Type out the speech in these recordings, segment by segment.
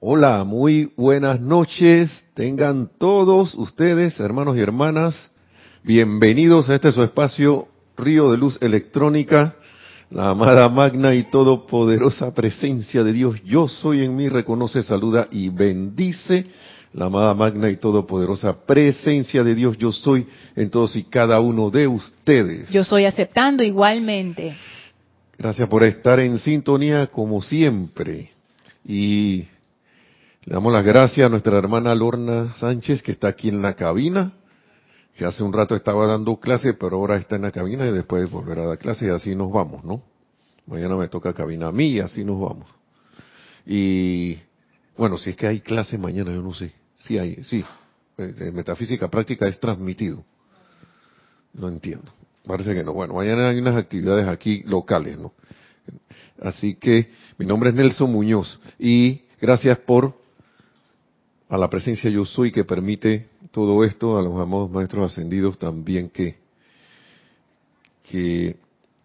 Hola, muy buenas noches. Tengan todos ustedes, hermanos y hermanas, bienvenidos a este su espacio Río de Luz Electrónica, la amada magna y todopoderosa presencia de Dios. Yo soy en mí, reconoce, saluda y bendice. La amada magna y todopoderosa presencia de Dios, yo soy en todos y cada uno de ustedes. Yo soy aceptando igualmente. Gracias por estar en sintonía como siempre. Y le damos las gracias a nuestra hermana Lorna Sánchez, que está aquí en la cabina, que hace un rato estaba dando clase, pero ahora está en la cabina y después volverá a dar clase y así nos vamos, ¿no? Mañana me toca cabina a mí y así nos vamos. Y bueno, si es que hay clase mañana, yo no sé. Sí hay, sí. Eh, metafísica práctica es transmitido. No entiendo. Parece que no. Bueno, mañana hay unas actividades aquí locales, ¿no? Así que mi nombre es Nelson Muñoz y gracias por a la presencia yo soy que permite todo esto, a los amados maestros ascendidos también que, que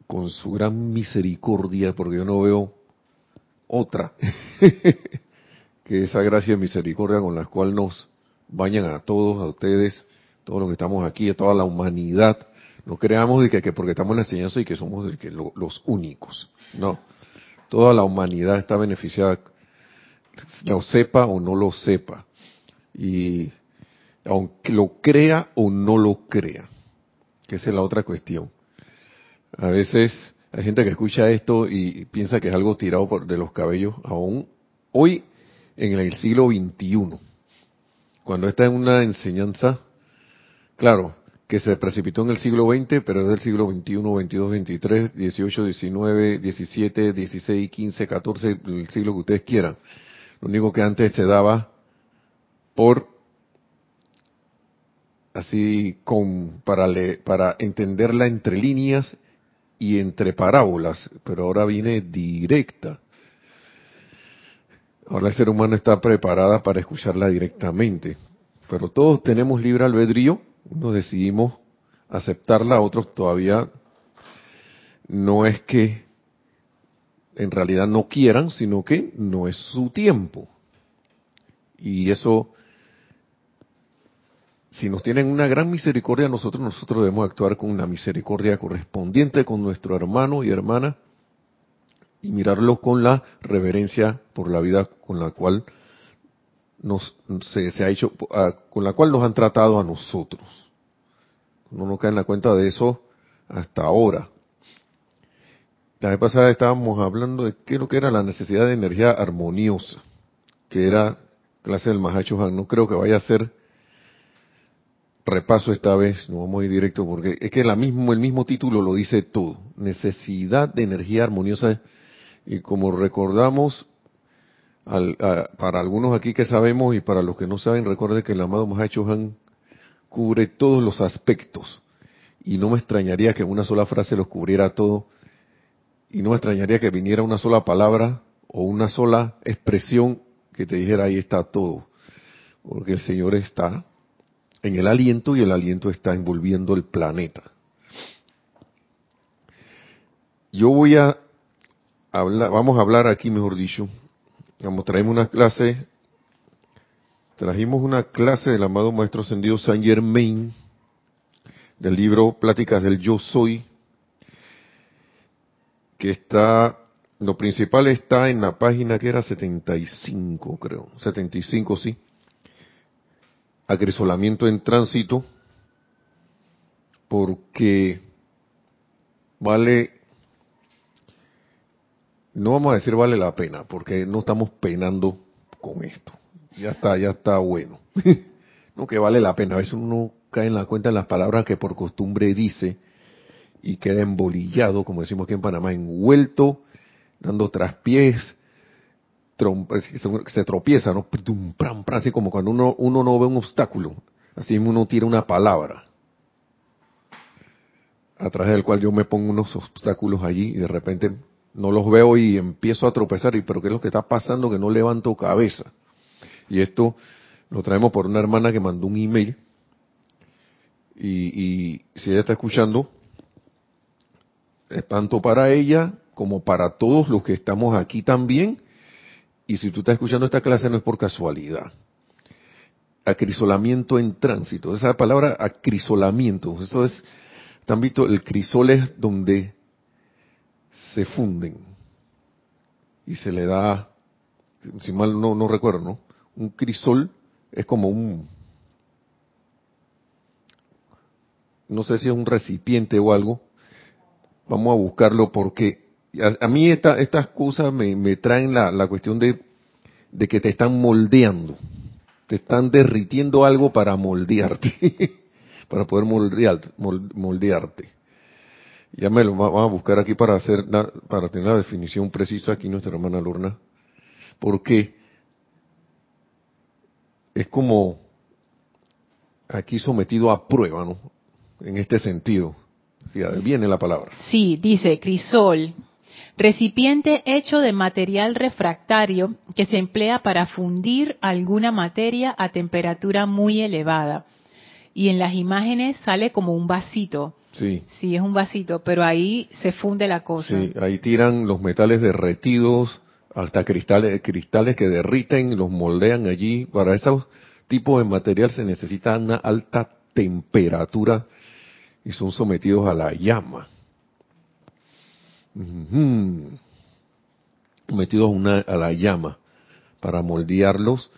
con su gran misericordia, porque yo no veo otra, que esa gracia misericordia con la cual nos bañan a todos, a ustedes, todos los que estamos aquí, a toda la humanidad, no creamos de que, que porque estamos en la enseñanza y que somos de que los únicos, no, toda la humanidad está beneficiada, lo sepa o no lo sepa y aunque lo crea o no lo crea, que esa es la otra cuestión. A veces hay gente que escucha esto y piensa que es algo tirado por, de los cabellos, aún hoy en el siglo XXI, cuando está en una enseñanza, claro, que se precipitó en el siglo XX, pero es del siglo XXI, XXII, XXIII, XVIII, XIX, XVII, XVI, XV, XIV, el siglo que ustedes quieran. Lo único que antes se daba por así con para para entenderla entre líneas y entre parábolas, pero ahora viene directa. Ahora el ser humano está preparada para escucharla directamente, pero todos tenemos libre albedrío, unos decidimos aceptarla, otros todavía no es que en realidad no quieran, sino que no es su tiempo. Y eso si nos tienen una gran misericordia nosotros, nosotros debemos actuar con una misericordia correspondiente con nuestro hermano y hermana y mirarlo con la reverencia por la vida con la cual nos se, ha hecho, con la cual nos han tratado a nosotros. No nos cae en la cuenta de eso hasta ahora. La vez pasada estábamos hablando de qué lo que era la necesidad de energía armoniosa, que era clase del Mahacho No creo que vaya a ser repaso esta vez, no vamos a ir directo porque es que la mismo, el mismo título lo dice todo. Necesidad de energía armoniosa. Y como recordamos, para algunos aquí que sabemos y para los que no saben, recuerde que el amado Mahacho Han cubre todos los aspectos. Y no me extrañaría que una sola frase los cubriera todo. Y no me extrañaría que viniera una sola palabra o una sola expresión que te dijera ahí está todo. Porque el Señor está en el aliento y el aliento está envolviendo el planeta. Yo voy a hablar, vamos a hablar aquí, mejor dicho, vamos, traemos una clase, trajimos una clase del amado Maestro Ascendido Saint Germain, del libro Pláticas del Yo Soy, que está, lo principal está en la página que era 75, creo, 75, sí agrisolamiento en tránsito porque vale, no vamos a decir vale la pena, porque no estamos penando con esto. Ya está, ya está bueno. no que vale la pena. A veces uno cae en la cuenta de las palabras que por costumbre dice y queda embolillado, como decimos aquí en Panamá, envuelto, dando traspiés, se tropieza, ¿no? Así como cuando uno, uno no ve un obstáculo, así uno tira una palabra a través del cual yo me pongo unos obstáculos allí y de repente no los veo y empiezo a tropezar. Y pero qué es lo que está pasando que no levanto cabeza. Y esto lo traemos por una hermana que mandó un email. Y, y si ella está escuchando es tanto para ella como para todos los que estamos aquí también Y si tú estás escuchando esta clase no es por casualidad. Acrisolamiento en tránsito. Esa palabra acrisolamiento, eso es, ¿están visto? El crisol es donde se funden y se le da, si mal no recuerdo, ¿no? Un crisol es como un, no sé si es un recipiente o algo, vamos a buscarlo porque a, mí esta, estas cosas me, traen la, la cuestión de, que te están moldeando, te están derritiendo algo para moldearte, para poder moldearte. moldearte. Ya me lo vamos a buscar aquí para hacer para tener la definición precisa aquí nuestra hermana Lorna, porque es como aquí sometido a prueba, ¿no? En este sentido. Sí, viene la palabra. Sí, dice crisol, recipiente hecho de material refractario que se emplea para fundir alguna materia a temperatura muy elevada. Y en las imágenes sale como un vasito. Sí. Sí, es un vasito, pero ahí se funde la cosa. Sí, ahí tiran los metales derretidos, hasta cristales, cristales que derriten, los moldean allí. Para esos tipos de material se necesita una alta temperatura y son sometidos a la llama. Sometidos a, la llama para moldearlos,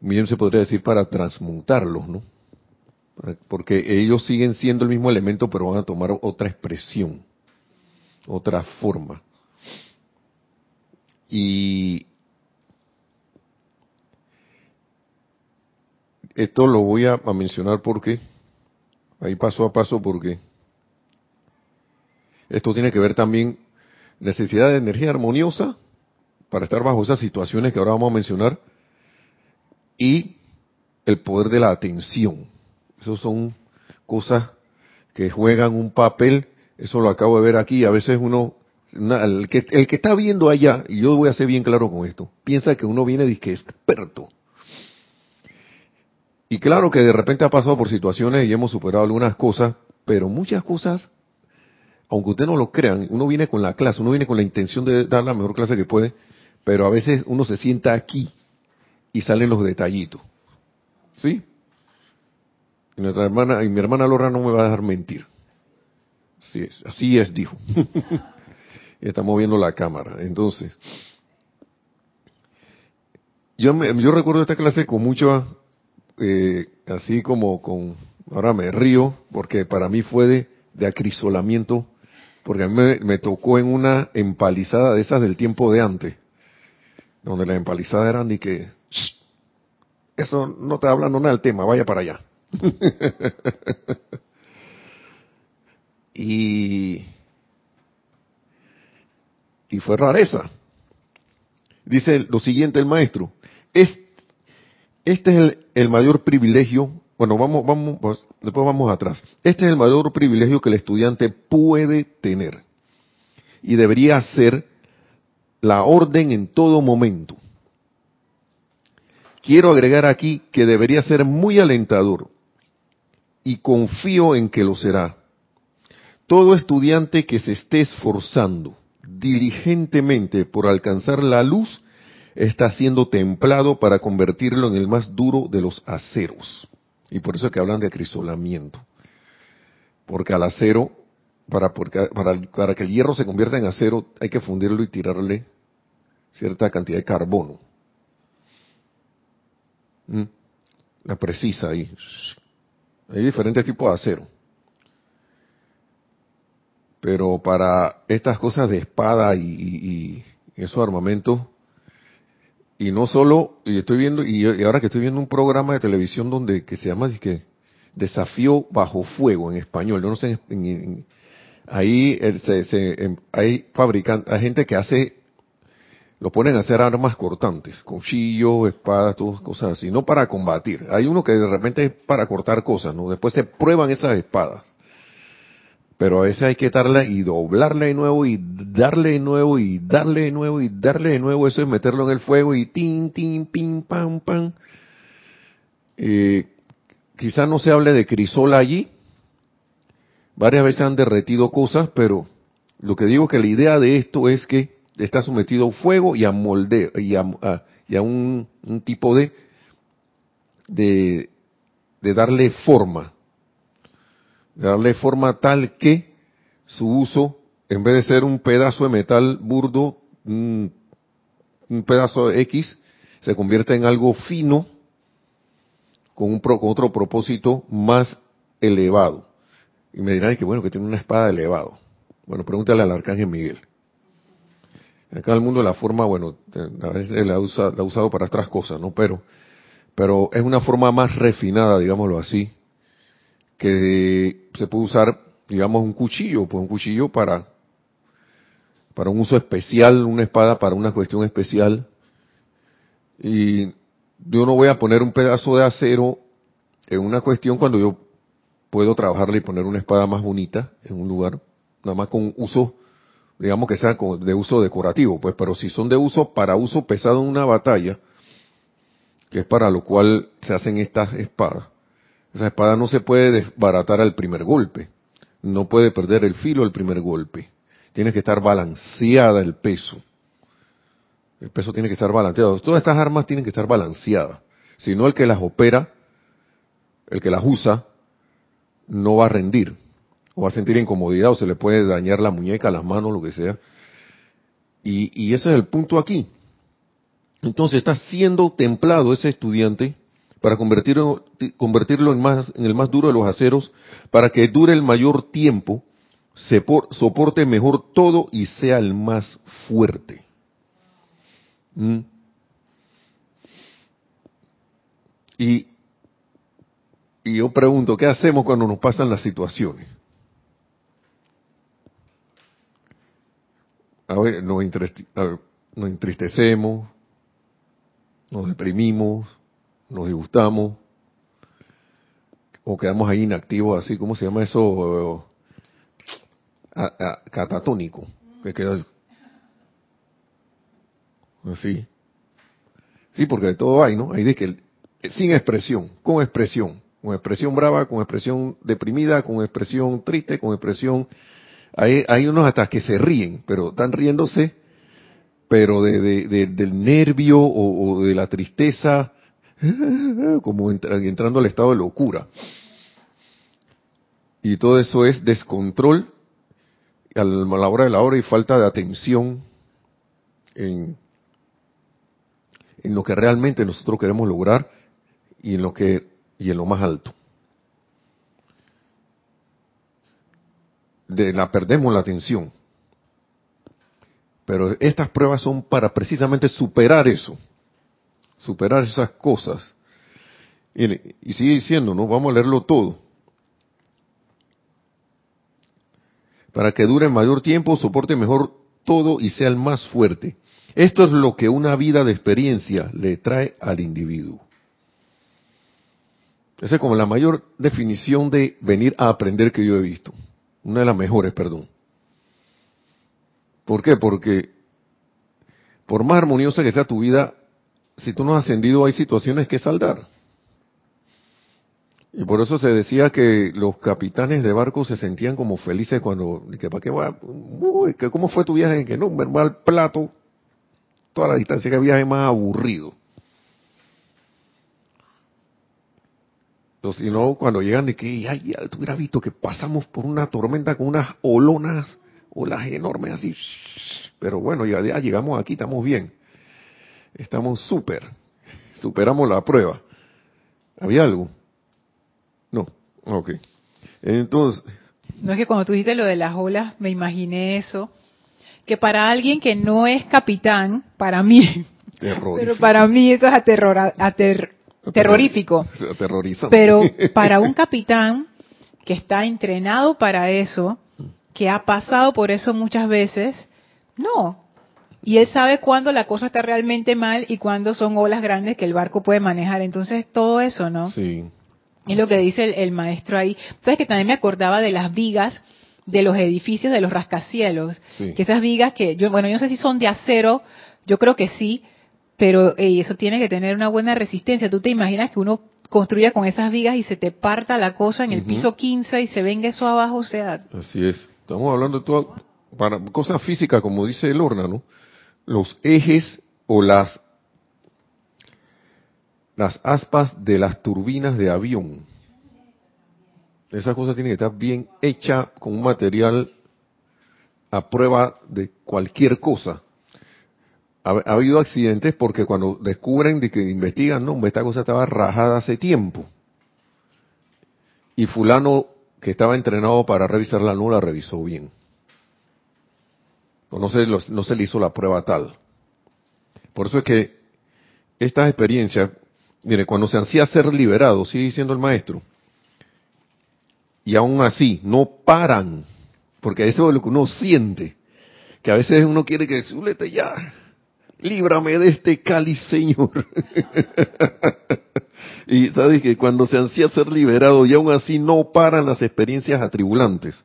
bien se podría decir para transmutarlos, ¿no? Porque ellos siguen siendo el mismo elemento, pero van a tomar otra expresión, otra forma. Y esto lo voy a mencionar porque ahí paso a paso porque esto tiene que ver también necesidad de energía armoniosa para estar bajo esas situaciones que ahora vamos a mencionar y el poder de la atención. Esas son cosas que juegan un papel, eso lo acabo de ver aquí, a veces uno, el, que, el, que, está viendo allá, y yo voy a ser bien claro con esto, piensa que uno viene de que experto. Y claro que de repente ha pasado por situaciones y hemos superado algunas cosas, pero muchas cosas, aunque ustedes no lo crean, uno viene con la clase, uno viene con la intención de dar la mejor clase que puede, pero a veces uno se sienta aquí y salen los detallitos. ¿Sí? Y nuestra hermana, y mi hermana Lora no me va a dejar mentir. Así es, así es, dijo. está moviendo la cámara. Entonces, yo, me, yo recuerdo esta clase con mucho eh, así como con, ahora me río, porque para mí fue de acrisolamiento, porque a mí me, tocó en una empalizada de esas del tiempo de antes, donde las empalizadas eran de que, eso no te hablando nada del tema, vaya para allá. y, y fue rareza. Dice lo siguiente el maestro, es este es el, mayor privilegio, bueno, vamos, vamos, pues, después vamos atrás. Este es el mayor privilegio que el estudiante puede tener. Y debería ser la orden en todo momento. Quiero agregar aquí que debería ser muy alentador y confío en que lo será. Todo estudiante que se esté esforzando diligentemente por alcanzar la luz está siendo templado para convertirlo en el más duro de los aceros. Y por eso es que hablan de acrisolamiento. Porque al acero, para, para, que el hierro se convierta en acero, hay que fundirlo y tirarle cierta cantidad de carbono. ¿Mm? La precisa ahí. Hay diferentes tipos de acero. Pero para estas cosas de espada y, y esos armamentos, y no solo, y estoy viendo, y, ahora que estoy viendo un programa de televisión donde que se llama que Desafío bajo fuego en español, yo no sé, ahí se, em, hay hay gente que hace, lo ponen a hacer armas cortantes, cuchillos, espadas, todas cosas así, no para combatir. Hay uno que de repente es para cortar cosas, ¿no? Después se prueban esas espadas pero a veces hay que darle y doblarle de nuevo y darle de nuevo y darle de nuevo y darle de nuevo. Eso es meterlo en el fuego y tin, tin, pim, pam, pam. Eh, quizás no se hable de crisol allí. Varias veces han derretido cosas, pero lo que digo que la idea de esto es que está sometido a fuego y a moldeo y a, un, tipo de, de darle forma, de darle forma tal que su uso, en vez de ser un pedazo de metal burdo, un, pedazo de X, se convierte en algo fino, con, un, con otro propósito más elevado. Y me dirán que bueno, que tiene una espada elevado. Bueno, pregúntale al arcángel Miguel. Acá en el mundo la forma, bueno, a veces la, usa, la ha usado para otras cosas, ¿no? Pero, pero es una forma más refinada, digámoslo así, que se puede usar, digamos, un cuchillo, pues un cuchillo para, para un uso especial, una espada para una cuestión especial. Y yo no voy a poner un pedazo de acero en una cuestión cuando yo puedo trabajarle y poner una espada más bonita en un lugar, nada más con uso, digamos que sean de uso decorativo, pues, pero si son de uso para uso pesado en una batalla, que es para lo cual se hacen estas espadas, esa espada no se puede desbaratar al primer golpe, no puede perder el filo al primer golpe, tiene que estar balanceada el peso, el peso tiene que estar balanceado, todas estas armas tienen que estar balanceadas, si no el que las opera, el que las usa, no va a rendir, o va a sentir incomodidad, o se le puede dañar la muñeca, las manos, lo que sea. Y, y ese es el punto aquí. Entonces está siendo templado ese estudiante para convertirlo, convertirlo en, más, en el más duro de los aceros, para que dure el mayor tiempo, se soporte mejor todo y sea el más fuerte. ¿Mm? Y y yo pregunto, ¿qué hacemos cuando nos pasan las situaciones? A ver, nos, entristecemos, nos deprimimos, nos disgustamos, o quedamos ahí inactivos, así, ¿cómo se llama eso? catatónico, que queda así. Sí, porque de todo hay, ¿no? Hay de que sin expresión, con expresión con expresión brava, con expresión deprimida, con expresión triste, con expresión... Hay, hay unos hasta que se ríen, pero están riéndose, pero de, del nervio o, de la tristeza, como entrando al estado de locura. Y todo eso es descontrol a la hora de la hora y falta de atención en, en lo que realmente nosotros queremos lograr y en lo que y en lo más alto. De la perdemos la atención. Pero estas pruebas son para precisamente superar eso, superar esas cosas. Y, sigue diciendo, ¿no? Vamos a leerlo todo. Para que dure mayor tiempo, soporte mejor todo y sea el más fuerte. Esto es lo que una vida de experiencia le trae al individuo. Esa es como la mayor definición de venir a aprender que yo he visto. Una de las mejores, perdón. ¿Por qué? Porque por más armoniosa que sea tu vida, si tú no has ascendido hay situaciones que saldar. Y por eso se decía que los capitanes de barcos se sentían como felices cuando, que para qué va, uy, que cómo fue tu viaje, que no, me va al plato, toda la distancia que viaje más aburrido. Si no, cuando llegan de que, ay, ya tú hubieras visto que pasamos por una tormenta con unas olonas, olas enormes así. Pero bueno, ya, llegamos aquí, estamos bien. Estamos súper. Superamos la prueba. ¿Había algo? No. Ok. Entonces. No es que cuando tú dijiste lo de las olas, me imaginé eso. Que para alguien que no es capitán, para mí, pero para mí eso es aterror, ater, terrorífico. Pero para un capitán que está entrenado para eso, que ha pasado por eso muchas veces, no. Y él sabe cuándo la cosa está realmente mal y cuándo son olas grandes que el barco puede manejar. Entonces, todo eso, ¿no? Sí. Es lo que dice el, maestro ahí. Entonces, que también me acordaba de las vigas de los edificios de los rascacielos. Que esas vigas que, yo, bueno, yo no sé si son de acero, yo creo que sí, pero eso tiene que tener una buena resistencia. ¿Tú te imaginas que uno construya con esas vigas y se te parta la cosa en el piso 15 y se venga eso abajo? O sea... Así es. Estamos hablando de para cosas físicas, como dice Lorna, ¿no? Los ejes o las las aspas de las turbinas de avión. Esa cosa tiene que estar bien hecha con un material a prueba de cualquier cosa. Ha, ha habido accidentes porque cuando descubren de que investigan, no, esta cosa estaba rajada hace tiempo. Y fulano que estaba entrenado para revisarla no la revisó bien. No se, no se le hizo la prueba tal. Por eso es que estas experiencias, mire, cuando se ansía ser liberado, sigue diciendo el maestro, y aún así no paran, porque eso es lo que uno siente, que a veces uno quiere que súlete ya, líbrame de este cáliz, Señor. y sabes que cuando se ansía ser liberado y aún así no paran las experiencias atribulantes.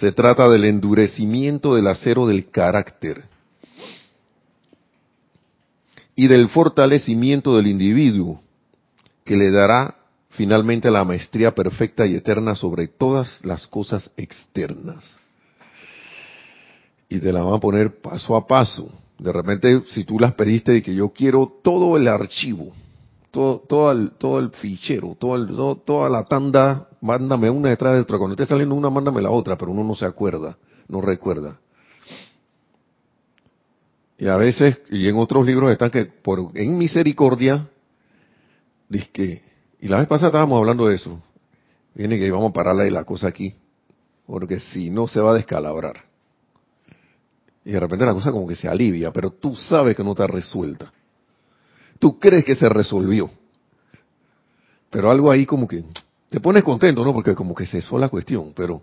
Se trata del endurecimiento del acero del carácter y del fortalecimiento del individuo que le dará finalmente la maestría perfecta y eterna sobre todas las cosas externas. Y te la van a poner paso a paso. De repente, si tú las pediste de que yo quiero todo el archivo, todo, todo, el, todo el fichero, todo toda la tanda, mándame una detrás de otra. Cuando esté saliendo una, mándame la otra, pero uno no se acuerda, no recuerda. Y a veces, y en otros libros están que por en misericordia, dice que, y la vez pasada estábamos hablando de eso, viene que vamos a pararle la cosa aquí, porque si no se va a descalabrar. Y de repente la cosa como que se alivia, pero tú sabes que no está resuelta. Tú crees que se resolvió. Pero algo ahí como que te pones contento, ¿no? Porque como que cesó la cuestión, pero...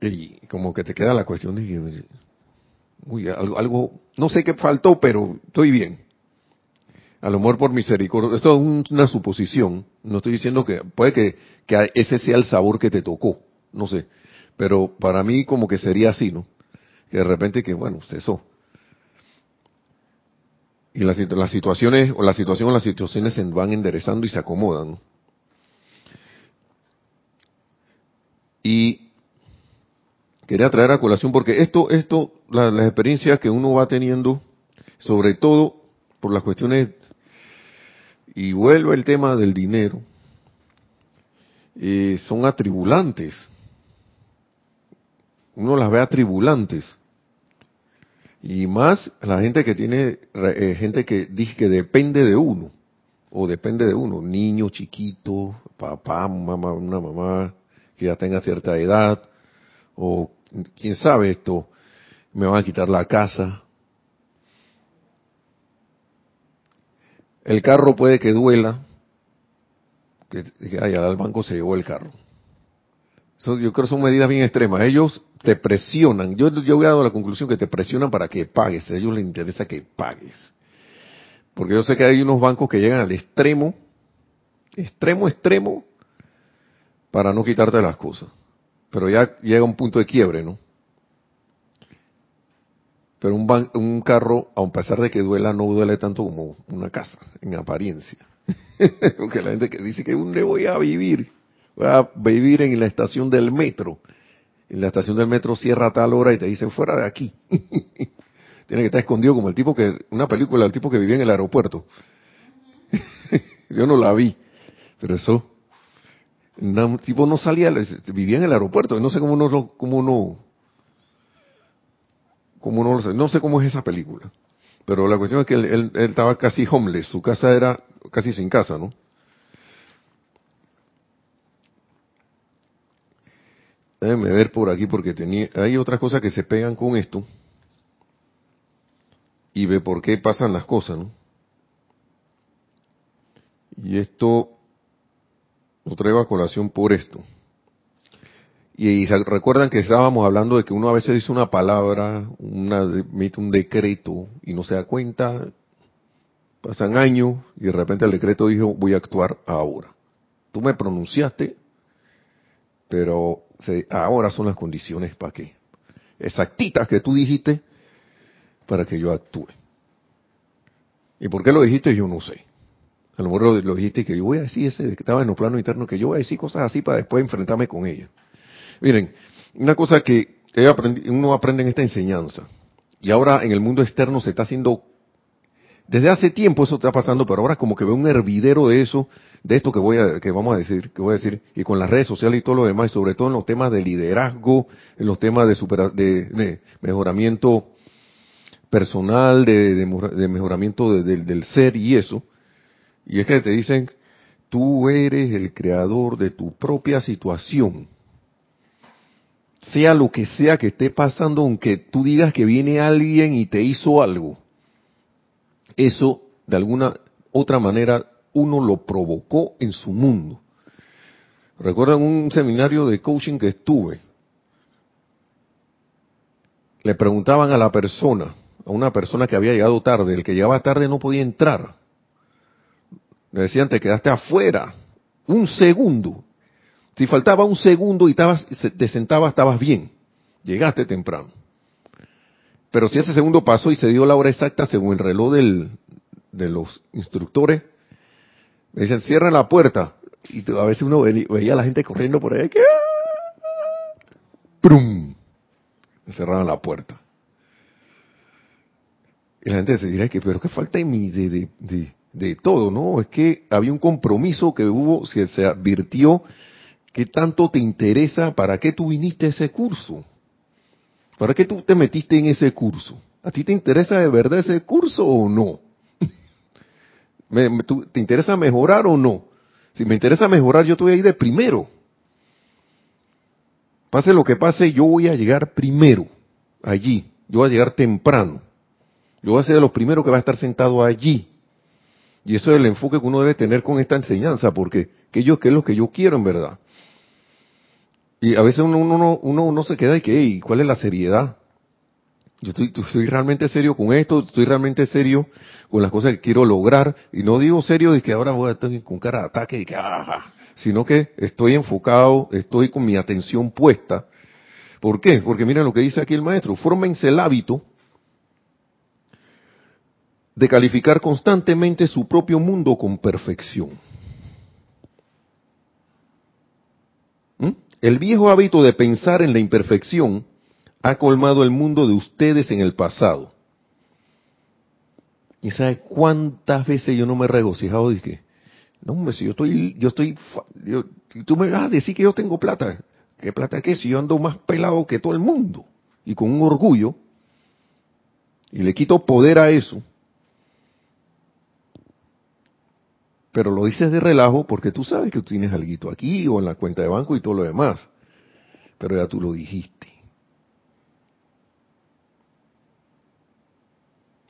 Y como que te queda la cuestión de... Uy, algo, algo, no sé qué faltó, pero estoy bien. A lo mejor por misericordia. Esto es una suposición. No estoy diciendo que puede que, que ese sea el sabor que te tocó. No sé. Pero para mí como que sería así, ¿no? Que de repente que, bueno, cesó. Y las, las situaciones, o la situación o las situaciones se van enderezando y se acomodan. Y quería traer a colación porque esto, esto, las experiencias que uno va teniendo, sobre todo por las cuestiones, y vuelve el tema del dinero, eh, son atribulantes uno las ve atribulantes. Y más la gente que tiene, eh, gente que dice que depende de uno, o depende de uno, niño chiquito, papá, mamá, una mamá que ya tenga cierta edad, o quién sabe esto, me van a quitar la casa. El carro puede que duela, que, que al banco se llevó el carro. yo creo que son medidas bien extremas. Ellos te presionan. Yo, yo he a la conclusión que te presionan para que pagues. A ellos les interesa que pagues. Porque yo sé que hay unos bancos que llegan al extremo, extremo, extremo, para no quitarte las cosas. Pero ya llega un punto de quiebre, ¿no? Pero un, un carro, a pesar de que duela, no duele tanto como una casa, en apariencia. Porque la gente que dice que ¿dónde voy a vivir? Voy a vivir en la estación del metro en la estación del metro cierra a tal hora y te dicen fuera de aquí. Tiene que estar escondido como el tipo que, una película del tipo que vivía en el aeropuerto. Yo no la vi, pero eso, un tipo no salía, vivía en el aeropuerto, no sé cómo no, cómo no, cómo no, no sé cómo es esa película. Pero la cuestión es que él estaba casi homeless, su casa era casi sin casa, ¿no? Déjenme ver por aquí porque tenía, hay otras cosas que se pegan con esto y ve por qué pasan las cosas, ¿no? Y esto lo traigo a colación por esto. Y, recuerdan que estábamos hablando de que uno a veces dice una palabra, una, emite un decreto y no se da cuenta, pasan años y de repente el decreto dijo voy a actuar ahora. Tú me pronunciaste, pero ahora son las condiciones para que, exactitas que tú dijiste, para que yo actúe. ¿Y por qué lo dijiste? Yo no sé. A lo mejor lo, dijiste que yo voy a decir ese que estaba en el plano interno, que yo voy a decir cosas así para después enfrentarme con ella. Miren, una cosa que uno aprende en esta enseñanza, y ahora en el mundo externo se está haciendo desde hace tiempo eso está pasando, pero ahora como que veo un hervidero de eso, de esto que voy a, que vamos a decir, que voy a decir, y con las redes sociales y todo lo demás, y sobre todo en los temas de liderazgo, en los temas de, de, mejoramiento personal, de, mejoramiento del ser y eso. Y es que te dicen, tú eres el creador de tu propia situación. Sea lo que sea que esté pasando, aunque tú digas que viene alguien y te hizo algo, eso de alguna otra manera uno lo provocó en su mundo. Recuerdan un seminario de coaching que estuve. Le preguntaban a la persona, a una persona que había llegado tarde, el que llegaba tarde no podía entrar. Le decían, te quedaste afuera. Un segundo. Si faltaba un segundo y te sentabas, estabas bien. Llegaste temprano. Pero si ese segundo pasó y se dio la hora exacta según el reloj del, de los instructores, me dicen, cierra la puerta. Y a veces uno veía a la gente corriendo por ahí, que ¡prum! Cerraban la puerta. Y la gente se dirá que, pero qué falta de, de, de, de, todo, ¿no? Es que había un compromiso que hubo, se, se advirtió que tanto te interesa, ¿para qué tú viniste a ese curso? ¿Para qué tú te metiste en ese curso? ¿A ti te interesa de verdad ese curso o no? ¿Te interesa mejorar o no? Si me interesa mejorar, yo estoy ahí de primero. Pase lo que pase, yo voy a llegar primero allí. Yo voy a llegar temprano. Yo voy a ser de los primeros que va a estar sentado allí. Y eso es el enfoque que uno debe tener con esta enseñanza, porque ¿qué, yo, qué es lo que yo quiero en verdad? Y a veces uno, uno, uno, se queda y que, ¿cuál es la seriedad? Yo estoy, estoy realmente serio con esto, estoy realmente serio con las cosas que quiero lograr. Y no digo serio de que ahora voy a estar con cara de ataque y que, ah, sino que estoy enfocado, estoy con mi atención puesta. ¿Por qué? Porque miren lo que dice aquí el maestro, fórmense el hábito de calificar constantemente su propio mundo con perfección. ¿Mm? El viejo hábito de pensar en la imperfección ha colmado el mundo de ustedes en el pasado. ¿Y sabe cuántas veces yo no me he regocijado? Dije, no, hombre, si yo estoy, yo estoy, tú me vas a decir que yo tengo plata. ¿Qué plata qué? Si yo ando más pelado que todo el mundo. Y con un orgullo. Y le quito poder a eso. Pero lo dices de relajo porque tú sabes que tú tienes algo aquí o en la cuenta de banco y todo lo demás. Pero ya tú lo dijiste.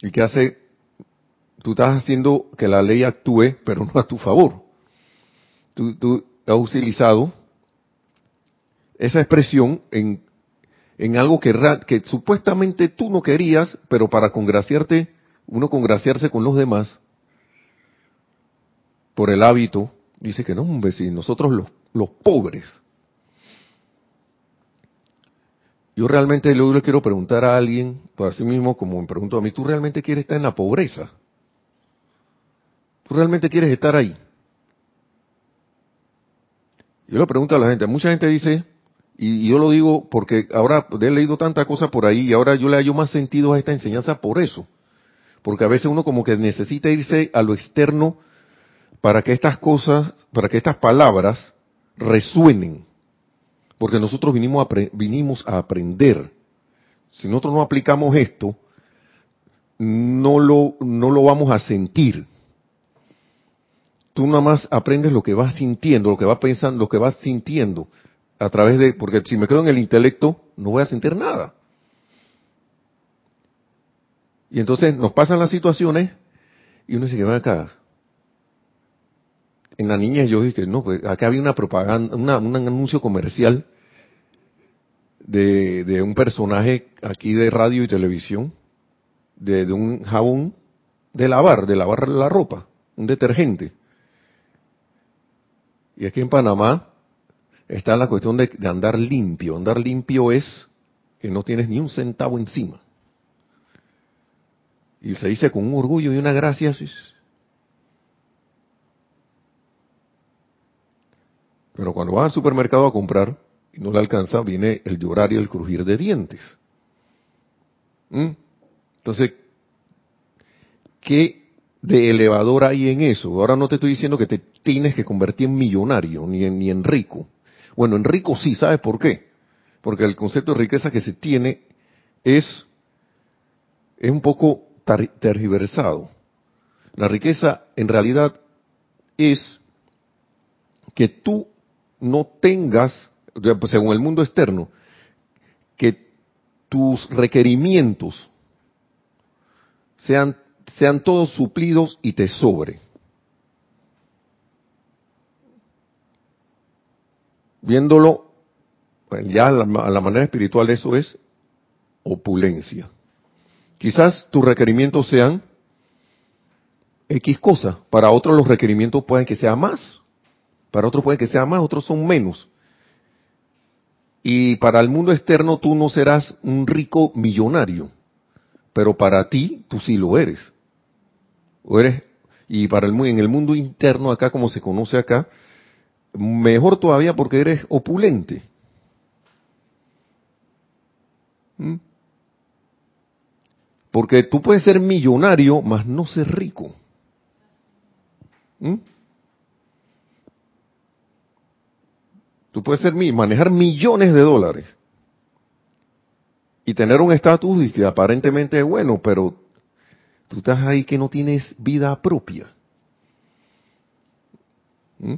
¿Y qué hace? Tú estás haciendo que la ley actúe, pero no a tu favor. Tú, has utilizado esa expresión en, en algo que, que supuestamente tú no querías, pero para congraciarte, uno congraciarse con los demás, por el hábito, dice que no, hombre, si nosotros los, los pobres Yo realmente le quiero preguntar a alguien, por sí mismo, como me pregunto a mí, ¿tú realmente quieres estar en la pobreza? ¿Tú realmente quieres estar ahí? Yo le pregunto a la gente, mucha gente dice, y yo lo digo porque ahora he leído tanta cosa por ahí y ahora yo le hallo más sentido a esta enseñanza por eso. Porque a veces uno como que necesita irse a lo externo para que estas cosas, para que estas palabras resuenen porque nosotros vinimos a, vinimos a aprender. Si nosotros no aplicamos esto, no lo, no lo vamos a sentir. Tú nada más aprendes lo que vas sintiendo, lo que vas pensando, lo que vas sintiendo a través de, porque si me quedo en el intelecto, no voy a sentir nada. Y entonces nos pasan las situaciones y uno dice que va acá. En la niña yo dije, no, pues acá había una propaganda, un anuncio comercial de, un personaje aquí de radio y televisión, de, un jabón de lavar, de lavar la ropa, un detergente. Y aquí en Panamá está la cuestión de, andar limpio. Andar limpio es que no tienes ni un centavo encima. Y se dice con un orgullo y una gracia. Pero cuando vas al supermercado a comprar, y no le alcanza, viene el llorar y el crujir de dientes. ¿Mm? Entonces, ¿qué de elevador hay en eso? Ahora no te estoy diciendo que te tienes que convertir en millonario, ni en, ni en rico. Bueno, en rico sí, ¿sabes por qué? Porque el concepto de riqueza que se tiene es, es un poco tergiversado. La riqueza en realidad es que tú no tengas, pues, según el mundo externo, que tus requerimientos sean, sean todos suplidos y te sobre. Viéndolo pues, ya a la, manera espiritual eso es opulencia. Quizás tus requerimientos sean X cosa, para otros los requerimientos pueden que sea más, para otros pueden que sea más, otros son menos. Y para el mundo externo tú no serás un rico millonario, pero para ti tú sí lo eres. O eres y para el en el mundo interno acá como se conoce acá, mejor todavía porque eres opulente. ¿Mm? Porque tú puedes ser millonario, mas no ser rico. ¿Mm? Tú puedes ser, manejar millones de dólares y tener un estatus que aparentemente es bueno, pero tú estás ahí que no tienes vida propia. ¿Mm?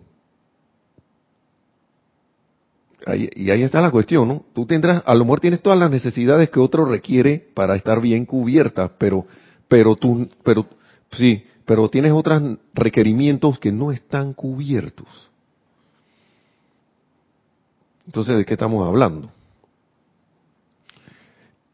y ahí está la cuestión, ¿no? Tú tendrás, a lo mejor tienes todas las necesidades que otro requiere para estar bien cubierta, pero, pero tú, pero, sí, pero tienes otros requerimientos que no están cubiertos. Entonces, ¿de qué estamos hablando?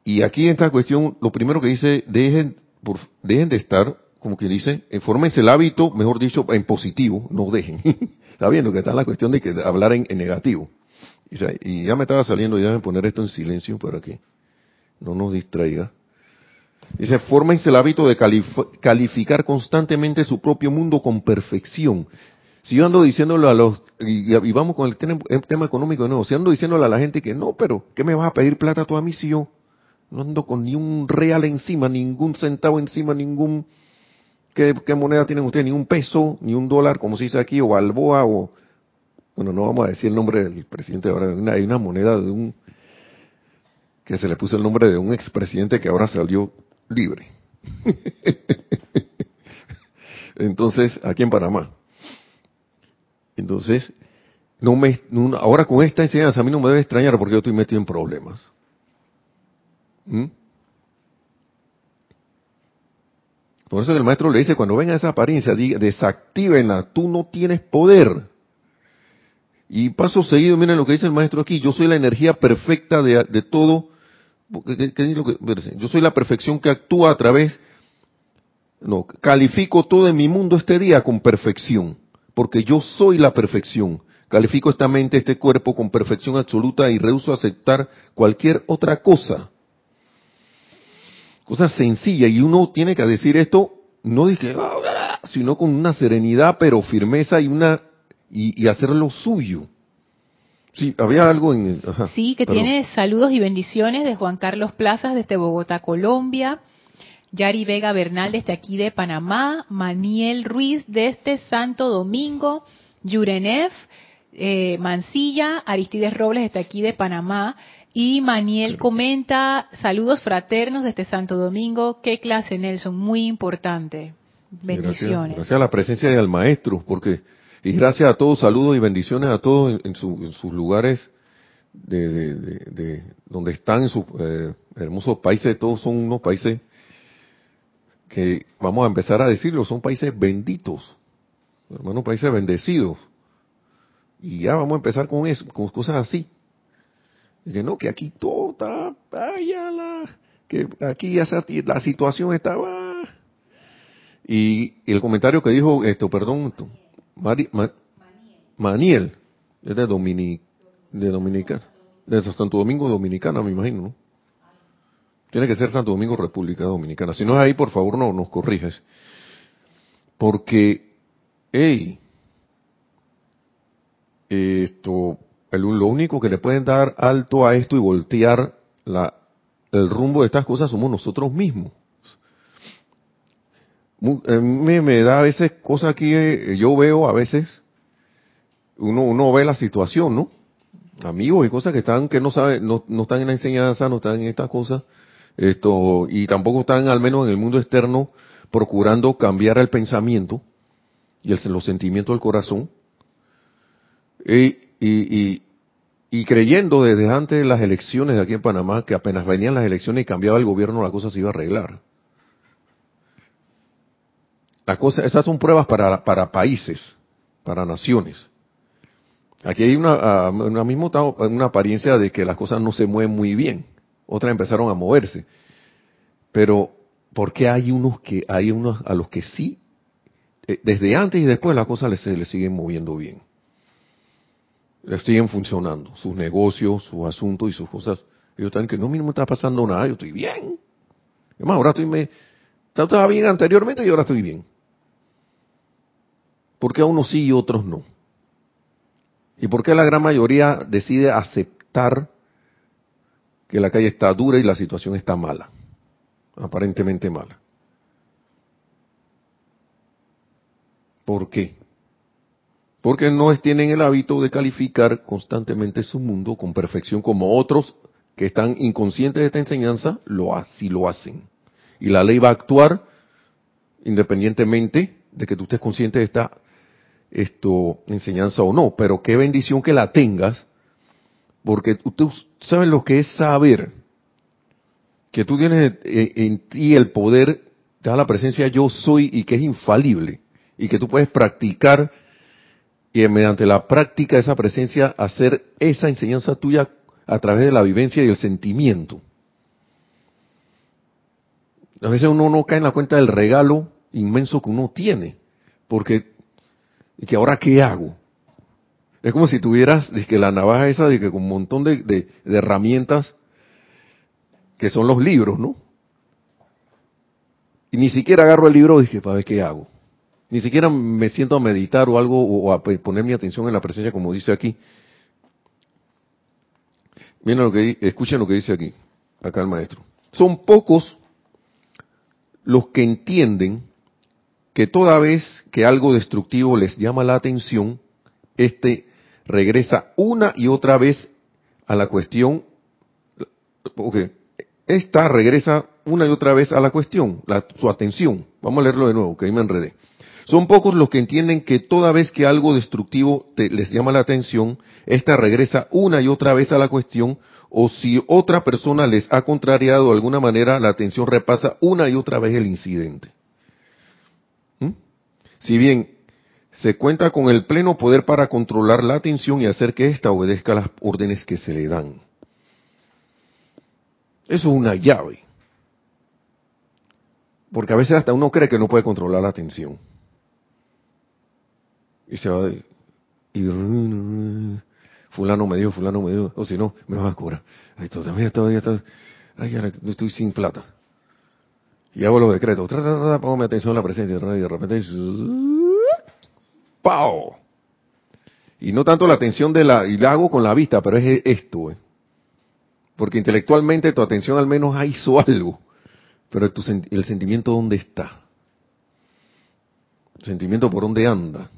Y aquí en esta cuestión, lo primero que dice, dejen, por, dejen de estar, como que dice, infórmense el hábito, mejor dicho, en positivo, no dejen. está viendo que está la cuestión de que hablar en negativo. Y ya me estaba saliendo, ya de poner esto en silencio para que no nos distraiga. Dice, fórmense el hábito de calificar constantemente su propio mundo con perfección. Si yo ando diciéndolo a los, y, vamos con el tema, económico de nuevo, si ando diciéndole a la gente que no, pero ¿qué me vas a pedir plata tú a mí si yo no ando con ni un real encima, ningún centavo encima, ningún, ¿qué, qué moneda tienen ustedes? Ni un peso, ni un dólar, como se dice aquí, o balboa, o bueno, no vamos a decir el nombre del presidente ahora, hay una moneda de un, que se le puso el nombre de un expresidente que ahora salió libre. Entonces, aquí en Panamá. Entonces, no me, ahora con esta enseñanza a mí no me debe extrañar porque yo estoy metido en problemas. ¿Mm? Por eso el maestro le dice, cuando venga esa apariencia, desactívenla, tú no tienes poder. Y paso seguido, miren lo que dice el maestro aquí, yo soy la energía perfecta de, todo, yo soy la perfección que actúa a través, no, califico todo en mi mundo este día con perfección, porque yo soy la perfección. Califico esta mente, este cuerpo con perfección absoluta y rehuso aceptar cualquier otra cosa. Cosa sencilla, y uno tiene que decir esto, no dije, ah, sino con una serenidad, pero firmeza y una y, hacer lo suyo. Sí, había algo en... sí, que tiene saludos y bendiciones de Juan Carlos Plazas desde Bogotá, Colombia. Yari Vega Bernal desde aquí de Panamá. Maniel Ruiz desde Santo Domingo. Yurenef eh, Mancilla. Aristides Robles desde aquí de Panamá. Y Maniel comenta, saludos fraternos desde Santo Domingo. Qué clase, Nelson, muy importante. Bendiciones. Gracias, a la presencia del maestro, porque y gracias a todos, saludos y bendiciones a todos en, sus lugares de, donde están, en sus eh, hermosos países. Todos son unos países que, vamos a empezar a decirlo, son países benditos, hermanos, países bendecidos. Y ya vamos a empezar con eso, con cosas así. que no, que aquí todo está, la, que aquí ya la situación estaba. Y el comentario que dijo esto, perdón, Maniel, es de, Dominic, de Dominicana, de Santo Domingo Dominicana, me imagino, ¿no? Tiene que ser Santo Domingo República Dominicana. Si no es ahí, por favor, no nos corriges. Porque, hey, esto, lo único que le pueden dar alto a esto y voltear la, el rumbo de estas cosas somos nosotros mismos. me, me da a veces cosas aquí, eh, yo veo a veces, uno, uno ve la situación, ¿no? Amigos y cosas que están, que no saben, no, no están en la enseñanza, no están en estas cosas, esto, y tampoco están al menos en el mundo externo procurando cambiar el pensamiento y el, los sentimientos del corazón, y, y, y, creyendo desde antes de las elecciones de aquí en Panamá que apenas venían las elecciones y cambiaba el gobierno, la cosa se iba a arreglar. La cosa, esas son pruebas para, para países, para naciones. Aquí hay una, una, mismo, una apariencia de que las cosas no se mueven muy bien. Otras empezaron a moverse. Pero, ¿por qué hay unos que, hay unos a los que sí, eh, desde antes y después las cosas les, les siguen moviendo bien? Les siguen funcionando. Sus negocios, sus asuntos y sus cosas. Ellos están que no, a mí no está pasando nada, yo estoy bien. Además, ahora estoy, me, estaba bien anteriormente y ahora estoy bien. ¿Por qué a unos sí y otros no? ¿Y por qué la gran mayoría decide aceptar que la calle está dura y la situación está mala? Aparentemente mala. ¿Por qué? Porque no tienen el hábito de calificar constantemente su mundo con perfección como otros que están inconscientes de esta enseñanza lo así lo hacen. Y la ley va a actuar independientemente de que tú estés consciente de esta esto enseñanza o no, pero qué bendición que la tengas, porque tú sabes lo que es saber que tú tienes en ti el poder, te da la presencia yo soy y que es infalible y que tú puedes practicar y mediante la práctica de esa presencia hacer esa enseñanza tuya a través de la vivencia y el sentimiento. A veces uno no cae en la cuenta del regalo inmenso que uno tiene, porque que ahora qué hago. Es como si tuvieras que la navaja esa de con un montón de, herramientas que son los libros, ¿no? Y ni siquiera agarro el libro dije, para ver qué hago. Ni siquiera me siento a meditar o algo o a poner mi atención en la presencia como dice aquí. Miren lo que escuchen lo que dice aquí, acá el maestro. Son pocos los que entienden que toda vez que algo destructivo les llama la atención, este regresa una y otra vez a la cuestión, okay, esta regresa una y otra vez a la cuestión, su atención. Vamos a leerlo de nuevo, que ahí me enredé. Son pocos los que entienden que toda vez que algo destructivo les llama la atención, esta regresa una y otra vez a la cuestión, o si otra persona les ha contrariado de alguna manera, la atención repasa una y otra vez el incidente. Si bien se cuenta con el pleno poder para controlar la atención y hacer que ésta obedezca las órdenes que se le dan. Eso es una llave. Porque a veces hasta uno cree que no puede controlar la atención. Y se va y fulano me dio, fulano me dio, o si no, me vas a cobrar. Ay, todavía, todavía, todavía, ay, estoy sin plata y hago los decretos, pongo mi atención a la presencia, y de repente, ¡pau! Y no tanto la atención de la, y la hago con la vista, pero es esto, ¿eh? Porque intelectualmente tu atención al menos hizo algo, pero el sentimiento dónde está. El sentimiento por dónde anda.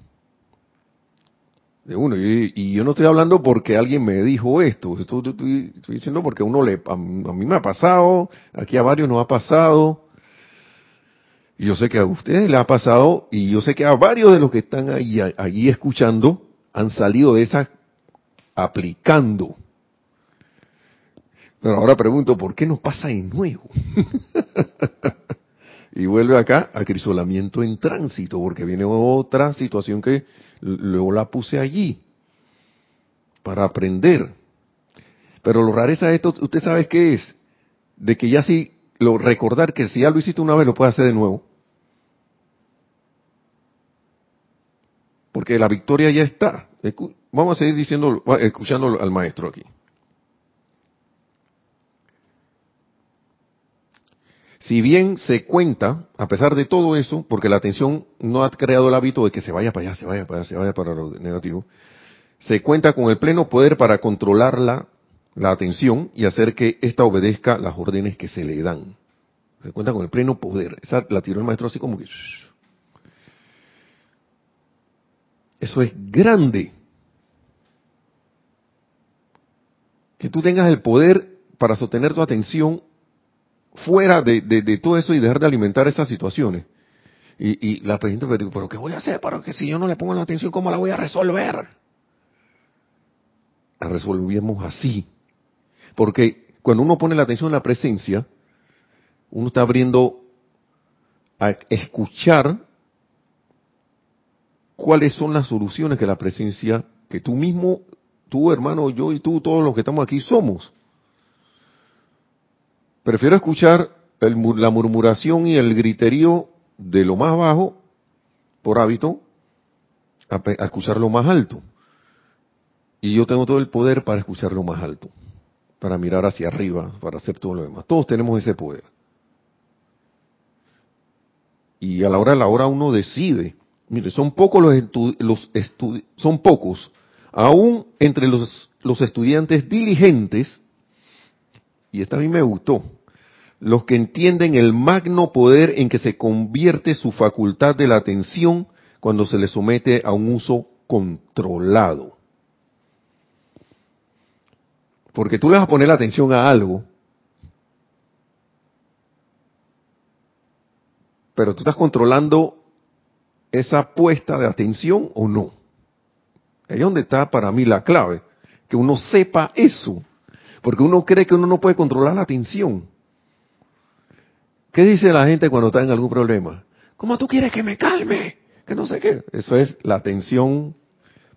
De uno, y, yo no estoy hablando porque alguien me dijo esto, estoy, estoy, diciendo porque uno le, a, a mí me ha pasado, aquí a varios nos ha pasado, y yo sé que a ustedes les ha pasado, y yo sé que a varios de los que están ahí, escuchando, han salido de esa aplicando. Pero ahora pregunto, ¿por qué nos pasa de nuevo? y vuelve acá a crisolamiento en tránsito, porque viene otra situación que luego la puse allí, para aprender. Pero lo rareza de esto, ¿usted sabe qué es? De que ya sí, lo recordar que si ya lo hiciste una vez, lo puede hacer de nuevo. Porque la victoria ya está. Vamos a seguir diciendo, escuchando al maestro aquí. Si bien se cuenta, a pesar de todo eso, porque la atención no ha creado el hábito de que se vaya para allá, se vaya para allá, se vaya para lo negativo, se cuenta con el pleno poder para controlar la, la atención y hacer que ésta obedezca las órdenes que se le dan. Se cuenta con el pleno poder. Esa la tiró el maestro así como que... Eso es grande. Que tú tengas el poder para sostener tu atención fuera de, todo eso y dejar de alimentar esas situaciones. Y, la pregunta, pero, pero ¿qué voy a hacer? Para que si yo no le pongo la atención, ¿cómo la voy a resolver? La resolvemos así. Porque cuando uno pone la atención en la presencia, uno está abriendo a escuchar cuáles son las soluciones que la presencia, que tú mismo, tú hermano, yo y tú, todos los que estamos aquí somos. Prefiero escuchar la murmuración y el griterío de lo más bajo, por hábito, a, escuchar lo más alto. Y yo tengo todo el poder para escuchar lo más alto, para mirar hacia arriba, para hacer todo lo demás. Todos tenemos ese poder. Y a la hora de la hora uno decide. Mire, son pocos los, los son pocos, aún entre los, los estudiantes diligentes, y esta a mí me gustó, los que entienden el magno poder en que se convierte su facultad de la atención cuando se le somete a un uso controlado. Porque tú le vas a poner la atención a algo, pero tú estás controlando esa puesta de atención o no. Ahí es donde está para mí la clave, que uno sepa eso. Porque uno cree que uno no puede controlar la atención. ¿Qué dice la gente cuando está en algún problema? ¿Cómo tú quieres que me calme? Que no sé qué. Eso es la atención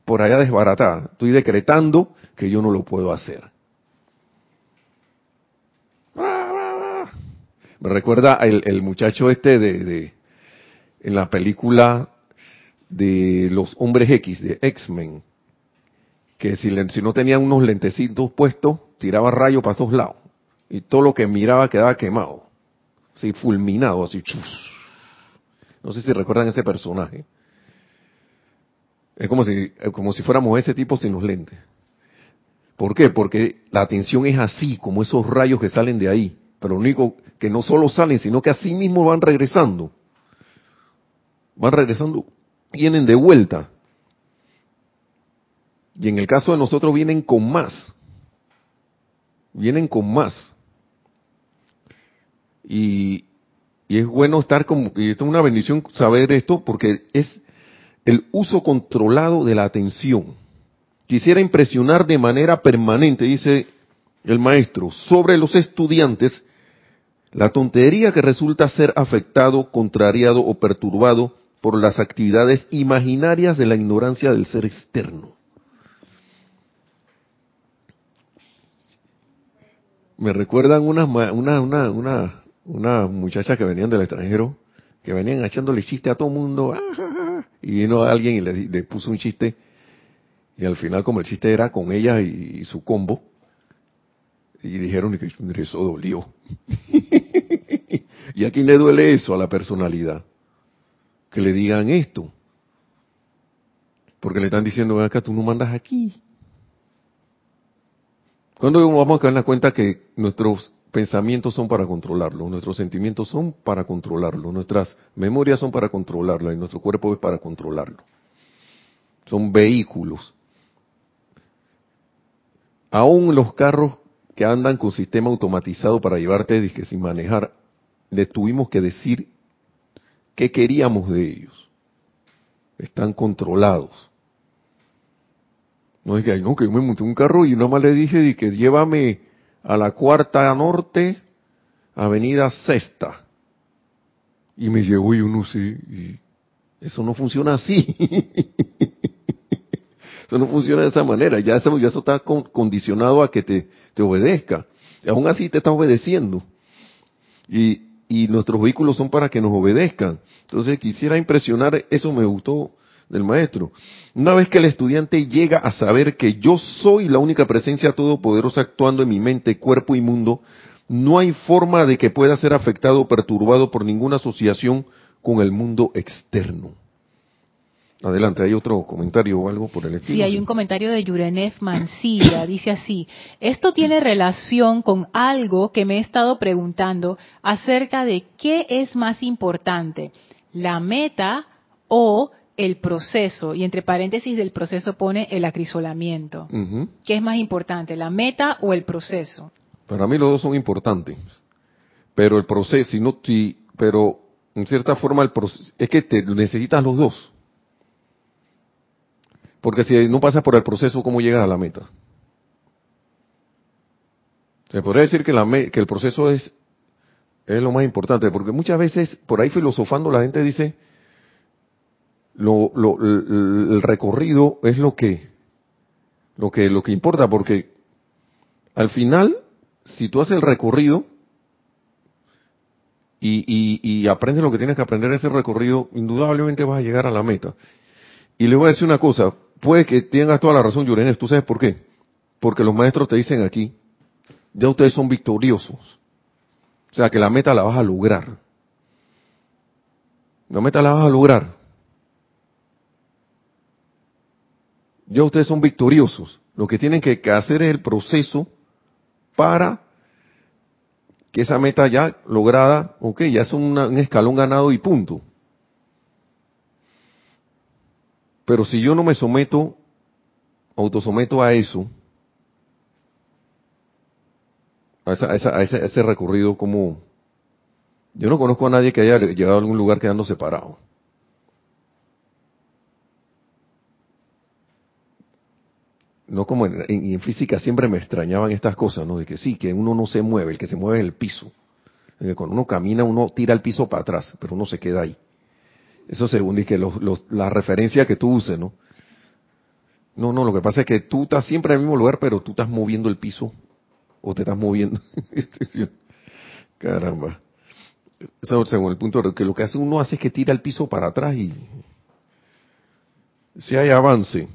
por allá desbaratada. Estoy decretando que yo no lo puedo hacer. Me recuerda el, muchacho este de, en la película de los hombres X, de X-Men, que si, no tenían unos lentecitos puestos, tiraba rayos para todos lados. Y todo lo que miraba quedaba quemado. Así fulminado, así. No sé si recuerdan ese personaje. Es como si, como si fuéramos ese tipo sin los lentes. ¿Por qué? Porque la atención es así, como esos rayos que salen de ahí. Pero lo único que no solo salen, sino que así mismo van regresando. Van regresando, vienen de vuelta. Y en el caso de nosotros vienen con más vienen con más. Y, es bueno estar como, y esto es una bendición saber esto porque es el uso controlado de la atención. Quisiera impresionar de manera permanente, dice el maestro, sobre los estudiantes la tontería que resulta ser afectado, contrariado o perturbado por las actividades imaginarias de la ignorancia del ser externo. me recuerdan unas una, una, una, una muchacha que venían del extranjero, que venían echándole chiste a todo mundo, ah, y vino alguien y le, puso un chiste, y al final como el chiste era con ella y, su combo, y dijeron que eso dolió. ¿Y a quién le duele eso? A la personalidad. Que le digan esto. Porque le están diciendo, acá tú no mandas aquí. ¿Cuándo vamos a caer la cuenta que nuestros pensamientos son para controlarlo, nuestros sentimientos son para controlarlo, nuestras memorias son para controlarlo y nuestro cuerpo es para controlarlo? Son vehículos. Aún los carros que andan con sistema automatizado para llevarte que sin manejar, le tuvimos que decir qué queríamos de ellos. Están controlados. No es que, no, que yo me monté un carro y más le dije que llévame a la cuarta norte, avenida sexta. Y me llevó y yo no sé, y eso no funciona así. eso no funciona de esa manera. Ya eso, ya eso está condicionado a que te, te obedezca. Y aún así te está obedeciendo. Y, y nuestros vehículos son para que nos obedezcan. Entonces quisiera impresionar, eso me gustó del maestro. Una vez que el estudiante llega a saber que yo soy la única presencia todopoderosa actuando en mi mente, cuerpo y mundo, no hay forma de que pueda ser afectado o perturbado por ninguna asociación con el mundo externo. Adelante, ¿hay otro comentario o algo por el estilo? Sí, hay un comentario de Yurenef Mancilla. Dice así, esto tiene relación con algo que me he estado preguntando acerca de qué es más importante, la meta o el proceso. Y entre paréntesis del proceso pone el acrisolamiento. ¿Qué es más importante, la meta o el proceso? Para mí los dos son importantes. Pero el proceso, si no, si, pero en cierta forma el proceso, es que te necesitas los dos. Porque si no pasas por el proceso, ¿cómo llegas a la meta? Se podría decir que, la, que el proceso es, es lo más importante, porque muchas veces por ahí filosofando la gente dice, lo, el, recorrido es lo que, lo que, lo que importa, porque al final, si tú haces el recorrido y, y, aprendes lo que tienes que aprender en ese recorrido, indudablemente vas a llegar a la meta. Y le voy a decir una cosa, puede que tengas toda la razón, Yurenes. ¿Tú sabes por qué? Porque los maestros te dicen aquí, ya ustedes son victoriosos. O sea, que la meta la vas a lograr. La meta la vas a lograr. Ya ustedes son victoriosos. Lo que tienen que hacer es el proceso para que esa meta ya lograda, ok, ya es un escalón ganado y punto. Pero si yo no me someto, autosometo a eso, a, ese, recorrido como... Yo no conozco a nadie que haya llegado a algún lugar quedando separado. No como en, en, física siempre me extrañaban estas cosas, ¿no? De que sí, que uno no se mueve, el que se mueve es el piso. cuando uno camina, uno tira el piso para atrás, pero uno se queda ahí. Eso según dice los, la referencia que tú uses, ¿no? No, no, lo que pasa es que tú estás siempre en el mismo lugar, pero tú estás moviendo el piso o te estás moviendo. Caramba. Eso según el punto de que lo que hace uno hace es que tira el piso para atrás y si hay avance.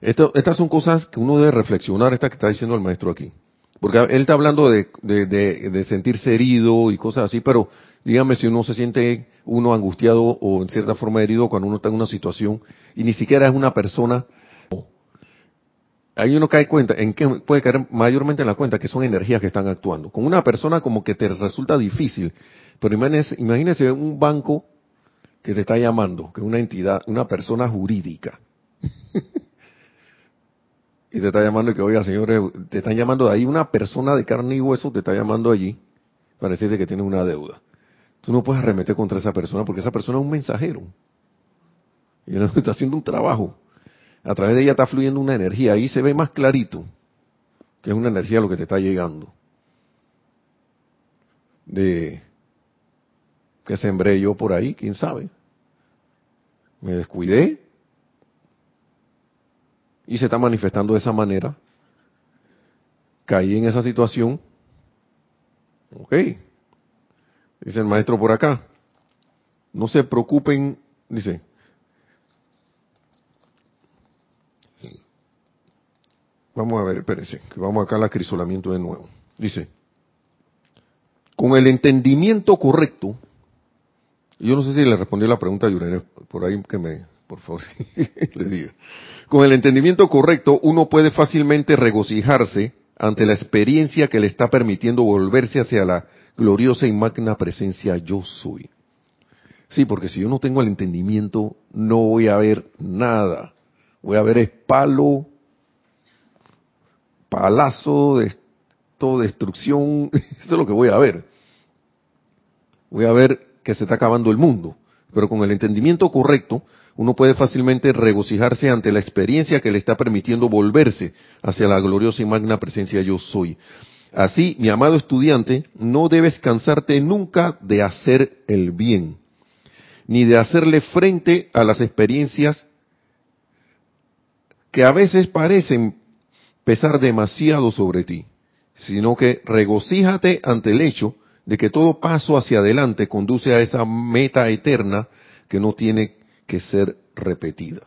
Esto, estas son cosas que uno debe reflexionar, esta que está diciendo el maestro aquí. Porque él está hablando de, de, sentirse herido y cosas así, pero dígame si uno se siente uno angustiado o en cierta forma herido cuando uno está en una situación y ni siquiera es una persona. Ahí uno cae cuenta, en que puede caer mayormente en la cuenta que son energías que están actuando. Con una persona como que te resulta difícil, pero imagínese, imagínese un banco que te está llamando, que es una entidad, una persona jurídica. y te está llamando y que, oiga, señores, te están llamando de ahí una persona de carne y hueso, te está llamando allí para decirte que tiene una deuda. Tú no puedes arremeter contra esa persona porque esa persona es un mensajero. Y él está haciendo un trabajo. A través de ella está fluyendo una energía. Ahí se ve más clarito que es una energía lo que te está llegando. De que sembré yo por ahí, quién sabe. Me descuidé, y se está manifestando de esa manera, caí en esa situación, ok, dice el maestro por acá, no se preocupen, dice, vamos a ver, espérense, que vamos acá al acrisolamiento de nuevo, dice, con el entendimiento correcto, yo no sé si le respondí la pregunta a Yurene, por ahí que me, por favor, le diga. Con el entendimiento correcto, uno puede fácilmente regocijarse ante la experiencia que le está permitiendo volverse hacia la gloriosa y magna presencia yo soy. Sí, porque si yo no tengo el entendimiento, no voy a ver nada. Voy a ver es palo, palazo, de, todo destrucción. Eso es lo que voy a ver. Voy a ver que se está acabando el mundo. Pero con el entendimiento correcto, uno puede fácilmente regocijarse ante la experiencia que le está permitiendo volverse hacia la gloriosa y magna presencia yo soy. Así, mi amado estudiante, no debes cansarte nunca de hacer el bien, ni de hacerle frente a las experiencias que a veces parecen pesar demasiado sobre ti, sino que regocíjate ante el hecho de que todo paso hacia adelante conduce a esa meta eterna que no tiene que ser repetida.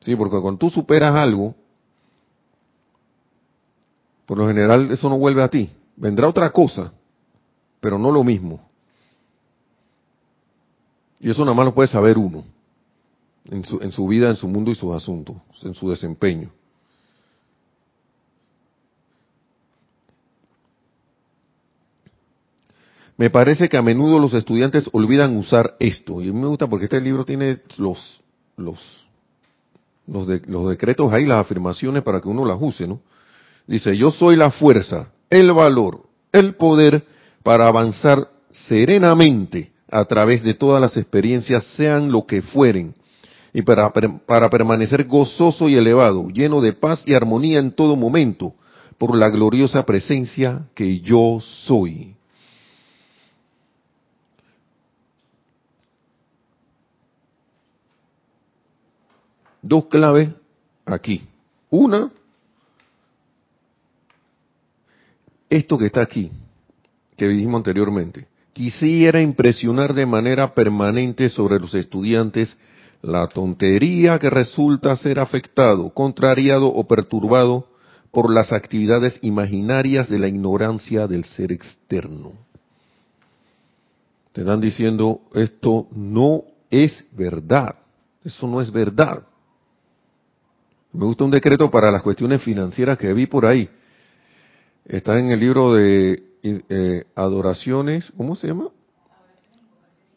Sí, porque cuando tú superas algo, por lo general eso no vuelve a ti. Vendrá otra cosa, pero no lo mismo. Y eso nada más lo puede saber uno, en su, en su vida, en su mundo y sus asuntos, en su desempeño. Me parece que a menudo los estudiantes olvidan usar esto. Y me gusta porque este libro tiene los, los, los, los decretos ahí, las afirmaciones para que uno las use, ¿no? Dice, yo soy la fuerza, el valor, el poder para avanzar serenamente a través de todas las experiencias, sean lo que fueren, y para, para permanecer gozoso y elevado, lleno de paz y armonía en todo momento, por la gloriosa presencia que yo soy. Dos claves aquí. Una, esto que está aquí, que dijimos anteriormente. Quisiera impresionar de manera permanente sobre los estudiantes la tontería que resulta ser afectado, contrariado o perturbado por las actividades imaginarias de la ignorancia del ser externo. Te están diciendo, esto no es verdad, eso no es verdad. Me gusta un decreto para las cuestiones financieras que vi por ahí. Está en el libro de eh, adoraciones, ¿cómo se llama?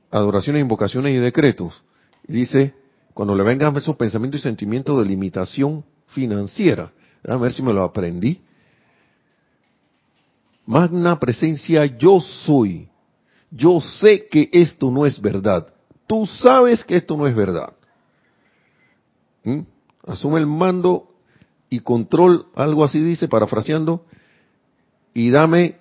Adoraciones, invocaciones y decretos. dice, cuando le vengan esos pensamientos y sentimientos de limitación financiera, a ver si me lo aprendí. Magna presencia, yo soy. Yo sé que esto no es verdad. Tú sabes que esto no es verdad. ¿Mm? Asume el mando y control, algo así dice, parafraseando, y dame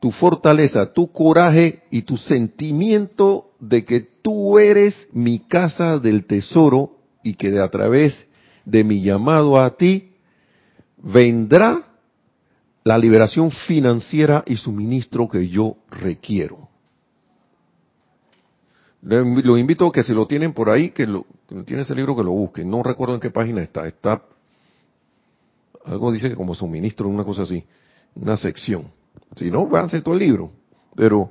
tu fortaleza, tu coraje y tu sentimiento de que tú eres mi casa del tesoro y que a través de mi llamado a ti vendrá la liberación financiera y suministro que yo requiero. Lo invito a que si lo tienen por ahí, que lo que tiene ese libro, que lo busquen. No recuerdo en qué página está. Está, algo dice que como suministro, una cosa así, una sección. Si no, ser todo el libro. Pero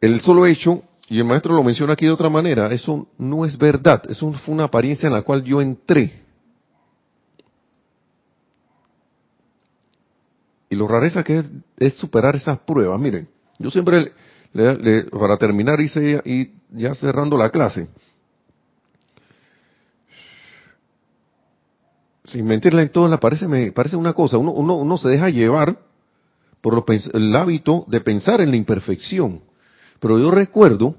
el solo hecho, y el maestro lo menciona aquí de otra manera, eso no es verdad. Eso fue una apariencia en la cual yo entré. Y lo rareza que es, es superar esas pruebas. Miren, yo siempre para terminar y ya cerrando la clase, sin mentirle en todo, parece, me parece una cosa, uno, uno, se deja llevar por el hábito de pensar en la imperfección. Pero yo recuerdo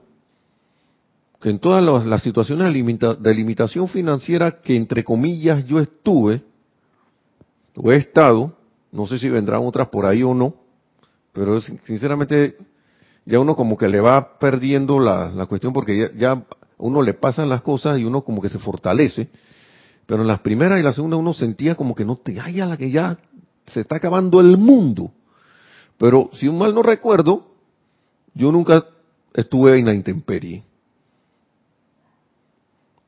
que en todas las, situaciones de, limitación financiera que entre comillas yo estuve, o he estado, no sé si vendrán otras por ahí o no, pero sinceramente ya uno como que le va perdiendo la, cuestión porque ya, uno le pasan las cosas y uno como que se fortalece. Pero en las primeras y la segunda uno sentía como que no te haya la que ya se está acabando el mundo. Pero si un mal no recuerdo, yo nunca estuve en la intemperie.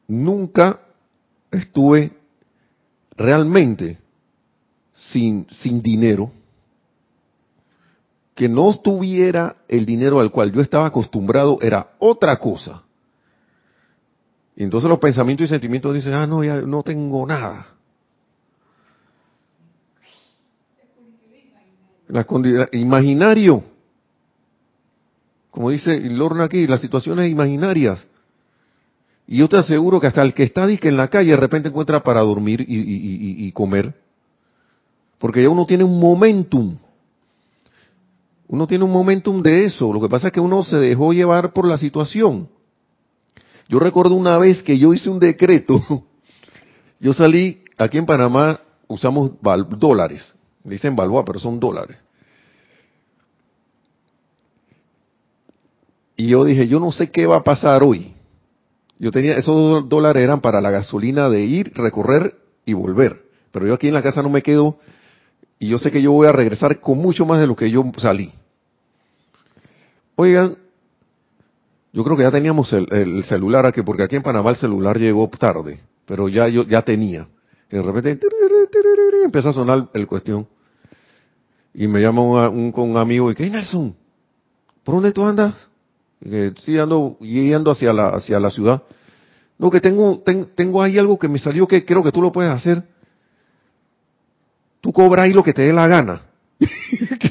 Nunca estuve realmente sin, sin dinero que no tuviera el dinero al cual yo estaba acostumbrado era otra cosa. Y entonces los pensamientos y sentimientos dicen, ah, no, ya no tengo nada. Imaginario. Como dice Lorna aquí, las situaciones imaginarias. Y yo te aseguro que hasta el que está en la calle de repente encuentra para dormir y, y comer. Porque ya uno tiene un momentum uno tiene un momentum de eso. Lo que pasa es que uno se dejó llevar por la situación. Yo recuerdo una vez que yo hice un decreto. Yo salí, aquí en Panamá usamos dólares. Dicen balboa, pero son dólares. Y yo dije, yo no sé qué va a pasar hoy. Yo tenía, esos dólares eran para la gasolina de ir, recorrer y volver. Pero yo aquí en la casa no me quedo y yo sé que yo voy a regresar con mucho más de lo que yo salí. Oigan, yo creo que ya teníamos el, celular aquí, porque aquí en Panamá el celular llegó tarde, pero ya yo ya tenía. Y de repente empezó a sonar el cuestión. Y me llama un, un, amigo y que, Nelson, ¿por dónde tú andas? Y sí, ando yendo hacia la, hacia la ciudad. No, que tengo, tengo ahí algo que me salió que creo que tú lo puedes hacer. Tú cobras ahí lo que te dé la gana.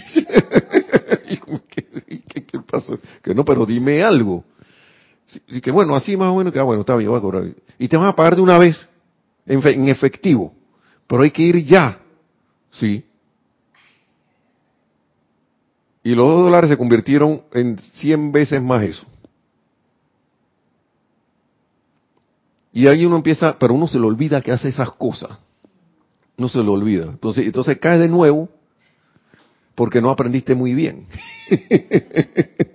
Que no, pero dime algo. Y que bueno, así más o menos, que ah, bueno, está bien, voy a cobrar. Y te van a pagar de una vez, en, efectivo. Pero hay que ir ya. Sí. Y los dos dólares se convirtieron en 100 veces más eso. Y ahí uno empieza, pero uno se le olvida que hace esas cosas. No se lo olvida. Entonces, entonces cae de nuevo porque no aprendiste muy bien.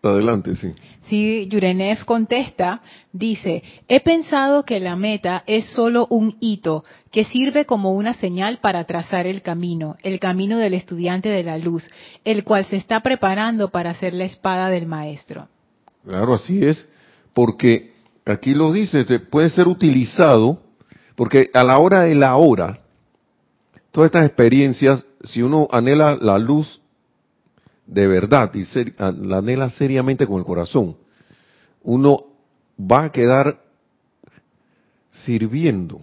Adelante, sí. Sí, Yurenev contesta, dice, he pensado que la meta es solo un hito que sirve como una señal para trazar el camino, el camino del estudiante de la luz, el cual se está preparando para ser la espada del maestro. Claro, así es, porque aquí lo dice, puede ser utilizado, porque a la hora de la hora, todas estas experiencias, si uno anhela la luz de verdad y la anhela seriamente con el corazón, uno va a quedar sirviendo.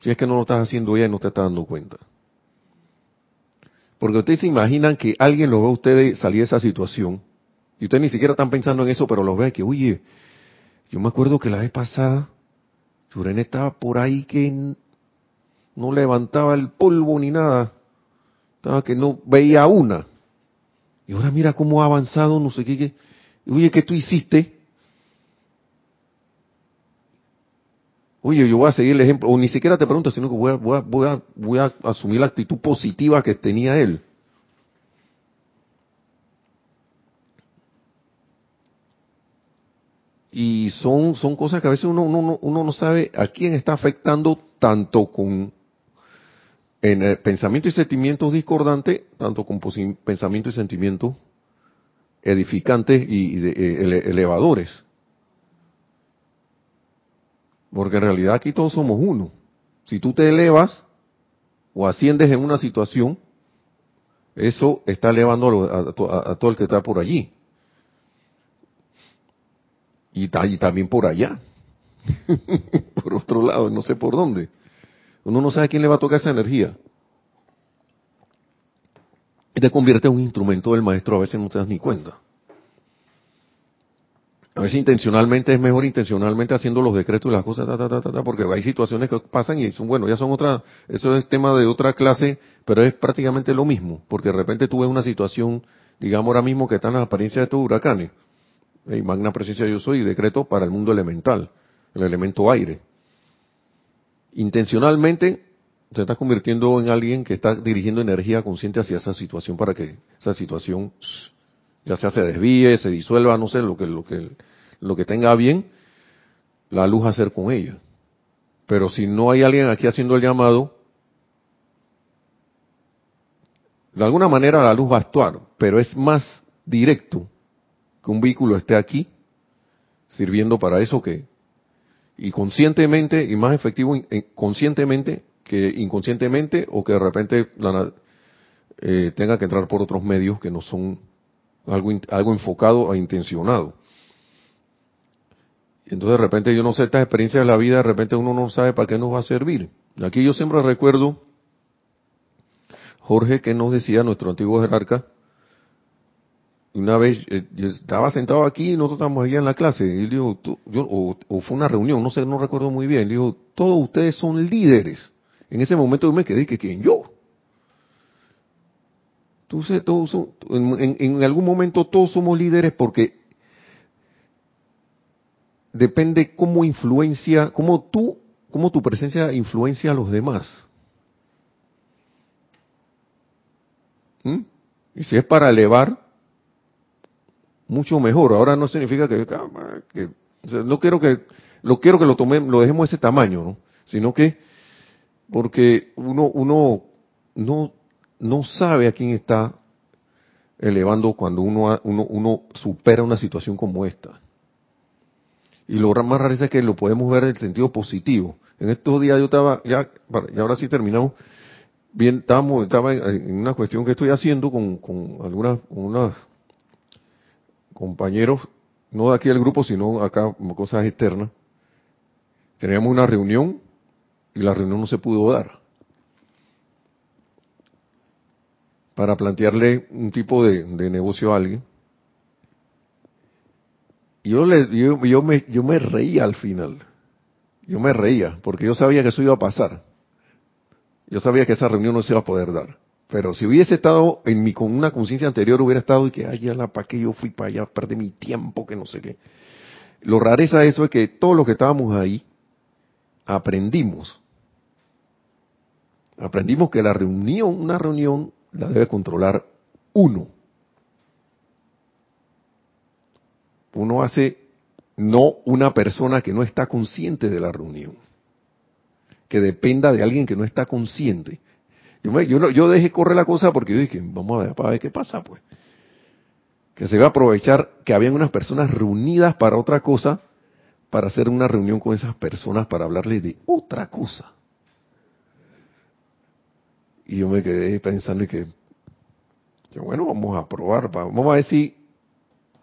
Si es que no lo estás haciendo ya y no te estás dando cuenta. Porque ustedes se imaginan que alguien lo ve a ustedes salir de esa situación y ustedes ni siquiera están pensando en eso, pero los ve que, oye, yo me acuerdo que la vez pasada, Yurene estaba por ahí que no levantaba el polvo ni nada, estaba que no veía una. Y ahora mira cómo ha avanzado, no sé qué, qué. Oye, ¿qué tú hiciste? Oye, yo voy a seguir el ejemplo, o ni siquiera te pregunto, sino que voy a, voy a, voy a, voy a asumir la actitud positiva que tenía él. Y son, son cosas que a veces uno, uno, uno no sabe a quién está afectando tanto con en el pensamiento y sentimientos discordantes, tanto con pensamiento y sentimientos edificantes y, eh, elevadores. Porque en realidad aquí todos somos uno. Si tú te elevas o asciendes en una situación, eso está elevando a, todo el que está por allí. Y también por allá. por otro lado, no sé por dónde. Uno no sabe a quién le va a tocar esa energía. Y te convierte en un instrumento del maestro, a veces no te das ni cuenta. A veces intencionalmente es mejor intencionalmente haciendo los decretos y las cosas, porque hay situaciones que pasan y son, bueno, ya son otra, eso es tema de otra clase, pero es prácticamente lo mismo, porque de repente tú ves una situación, digamos ahora mismo que están las apariencias de estos huracanes, y magna presencia yo soy, decreto para el mundo elemental, el elemento aire intencionalmente se está convirtiendo en alguien que está dirigiendo energía consciente hacia esa situación para que esa situación ya sea se desvíe, se disuelva, no sé, lo que, lo que, lo que tenga bien, la luz hacer con ella. Pero si no hay alguien aquí haciendo el llamado, de alguna manera la luz va a actuar, pero es más directo que un vehículo esté aquí sirviendo para eso que, y conscientemente y más efectivo conscientemente que inconscientemente o que de repente eh, tenga que entrar por otros medios que no son algo, algo enfocado e intencionado. Entonces de repente yo no sé estas experiencias de la vida, de repente uno no sabe para qué nos va a servir. Aquí yo siempre recuerdo Jorge que nos decía, nuestro antiguo jerarca, una vez eh, estaba sentado aquí y nosotros estábamos allá en la clase y dijo, yo, o, fue una reunión, no sé, no recuerdo muy bien, él dijo, todos ustedes son líderes. En ese momento yo me quedé que quién yo. Entonces, todos en, en, algún momento todos somos líderes porque depende cómo influencia, cómo tú, cómo tu presencia influencia a los demás. ¿Mm? Y si es para elevar, mucho mejor. Ahora no significa que, que no quiero que lo quiero que lo tomemos, lo dejemos ese tamaño, ¿no? Sino que porque uno uno no no sabe a quién está elevando cuando uno uno uno supera una situación como esta. Y lo más raro es que lo podemos ver en el sentido positivo. En estos días yo estaba, ya, y ahora sí terminamos, bien, estamos, estaba en, una cuestión que estoy haciendo con, con algunas, compañeros, no de aquí del grupo, sino acá, cosas externas. Teníamos una reunión y la reunión no se pudo dar. Para plantearle un tipo de, de negocio a alguien. Y yo, le, yo, yo, me, yo me reía al final. Yo me reía, porque yo sabía que eso iba a pasar. Yo sabía que esa reunión no se iba a poder dar. Pero si hubiese estado en mi, con una conciencia anterior, hubiera estado y que, ay, ya la para qué yo fui para allá, perdí mi tiempo, que no sé qué. Lo rareza de eso es que todos los que estábamos ahí aprendimos. Aprendimos que la reunión, una reunión, la debe controlar uno. Uno hace no una persona que no está consciente de la reunión que dependa de alguien que no está consciente. Yo, yo, yo dejé correr la cosa porque yo dije, vamos a ver para ver qué pasa, pues. Que se va a aprovechar que habían unas personas reunidas para otra cosa, para hacer una reunión con esas personas para hablarles de otra cosa. Y yo me quedé pensando y que, bueno, vamos a probar, vamos a ver si,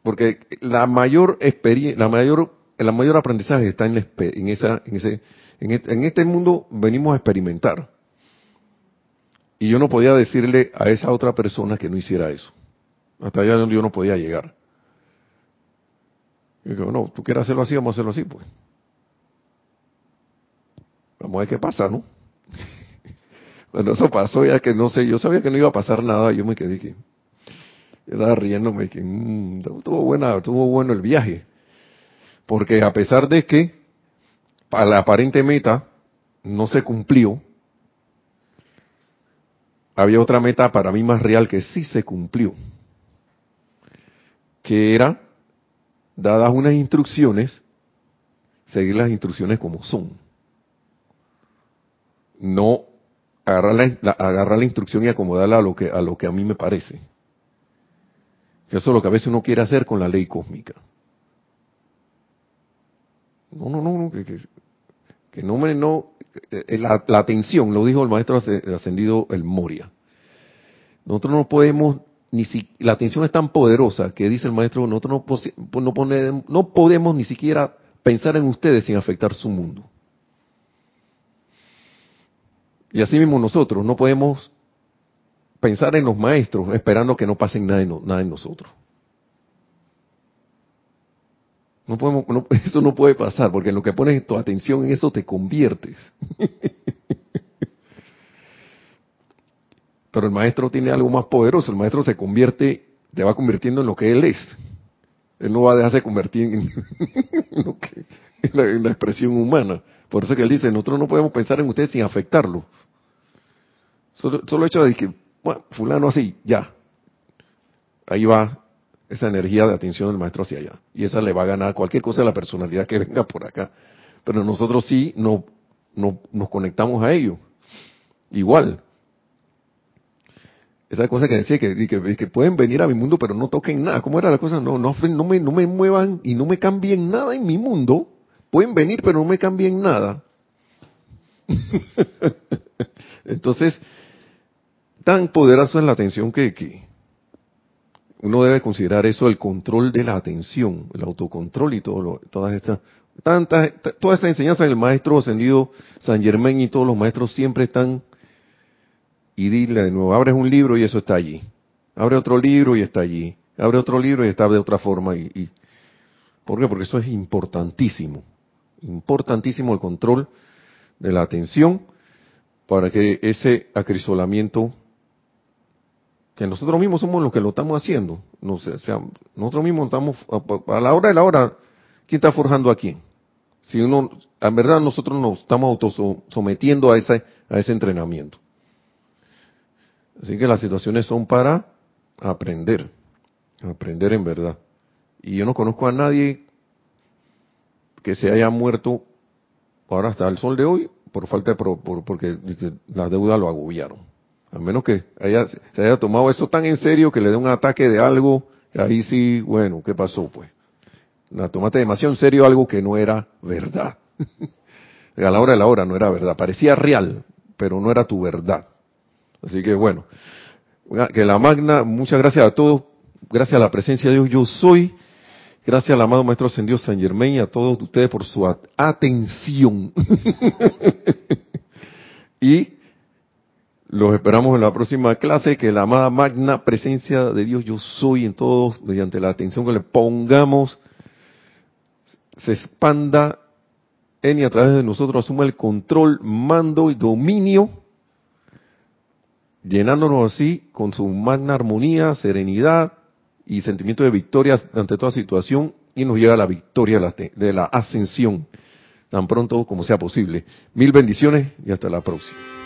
porque la mayor experiencia, la mayor, el mayor aprendizaje está en, en esa, en ese, en este mundo venimos a experimentar. Y yo no podía decirle a esa otra persona que no hiciera eso. Hasta allá donde yo no podía llegar. Y digo, no, tú quieres hacerlo así, vamos a hacerlo así, pues. Vamos a ver qué pasa, ¿no? Cuando eso pasó, ya que no sé, yo sabía que no iba a pasar nada, yo me quedé que, estaba riéndome, que mmm, tuvo buena, tuvo bueno el viaje. Porque a pesar de que la aparente meta no se cumplió, había otra meta para mí más real que sí se cumplió, que era, dadas unas instrucciones, seguir las instrucciones como son. No agarrar la, agarrar la instrucción y acomodarla a lo, que, a lo que a mí me parece. Eso es lo que a veces uno quiere hacer con la ley cósmica. No, no, no, no que, que me no eh, la, atención, lo dijo el maestro ascendido el Moria. Nosotros no podemos ni si la atención es tan poderosa que dice el maestro, nosotros no, no, podemos ni siquiera pensar en ustedes sin afectar su mundo. Y así mismo nosotros no podemos pensar en los maestros esperando que no pasen nada en nosotros. No podemos, eso no puede pasar, porque en lo que pones tu atención en eso te conviertes. Pero el maestro tiene algo más poderoso, el maestro se convierte, te va convirtiendo en lo que él es. Él no va a dejarse convertir en, la, expresión humana. Por eso que él dice, nosotros no podemos pensar en usted sin afectarlo. Solo, solo hecho de que, bueno, fulano así, ya. Ahí va esa energía de atención del maestro hacia allá. Y esa le va a ganar cualquier cosa de la personalidad que venga por acá. Pero nosotros sí no, no nos conectamos a ello. Igual. Esa cosa que decía que, que, pueden venir a mi mundo pero no toquen nada. ¿Cómo era la cosa? No, no, no, me, no me muevan y no me cambien nada en mi mundo. Pueden venir pero no me cambien nada. Entonces, tan poderosa es la atención que, que, uno debe considerar eso el control de la atención, el autocontrol y todo lo, todas estas, tantas, toda esa enseñanza del maestro ascendido San Germán y todos los maestros siempre están, y dile de nuevo, abres un libro y eso está allí, abre otro libro y está allí, abre otro libro y está de otra forma, y, y ¿por qué? Porque eso es importantísimo, importantísimo el control de la atención para que ese acrisolamiento que nosotros mismos somos los que lo estamos haciendo. No sé, sea, nosotros mismos estamos, a la hora de la hora, ¿quién está forjando a quién? Si uno, en verdad nosotros nos estamos autosometiendo a ese, a ese entrenamiento. Así que las situaciones son para aprender, aprender en verdad. Y yo no conozco a nadie que se haya muerto ahora hasta el sol de hoy por falta de, por, porque las deudas lo agobiaron. A menos que haya, se haya tomado eso tan en serio que le dé un ataque de algo, ahí sí, bueno, ¿qué pasó pues? La tomaste demasiado en serio algo que no era verdad. a la hora de la hora no era verdad, parecía real, pero no era tu verdad. Así que bueno, que la magna, muchas gracias a todos, gracias a la presencia de Dios, yo soy, gracias al amado Maestro Ascendido San Germain y a todos ustedes por su atención. y los esperamos en la próxima clase, que la amada magna presencia de Dios yo soy en todos, mediante la atención que le pongamos, se expanda en y a través de nosotros, asuma el control, mando y dominio, llenándonos así con su magna armonía, serenidad y sentimiento de victoria ante toda situación y nos llega a la victoria de la ascensión tan pronto como sea posible. Mil bendiciones y hasta la próxima.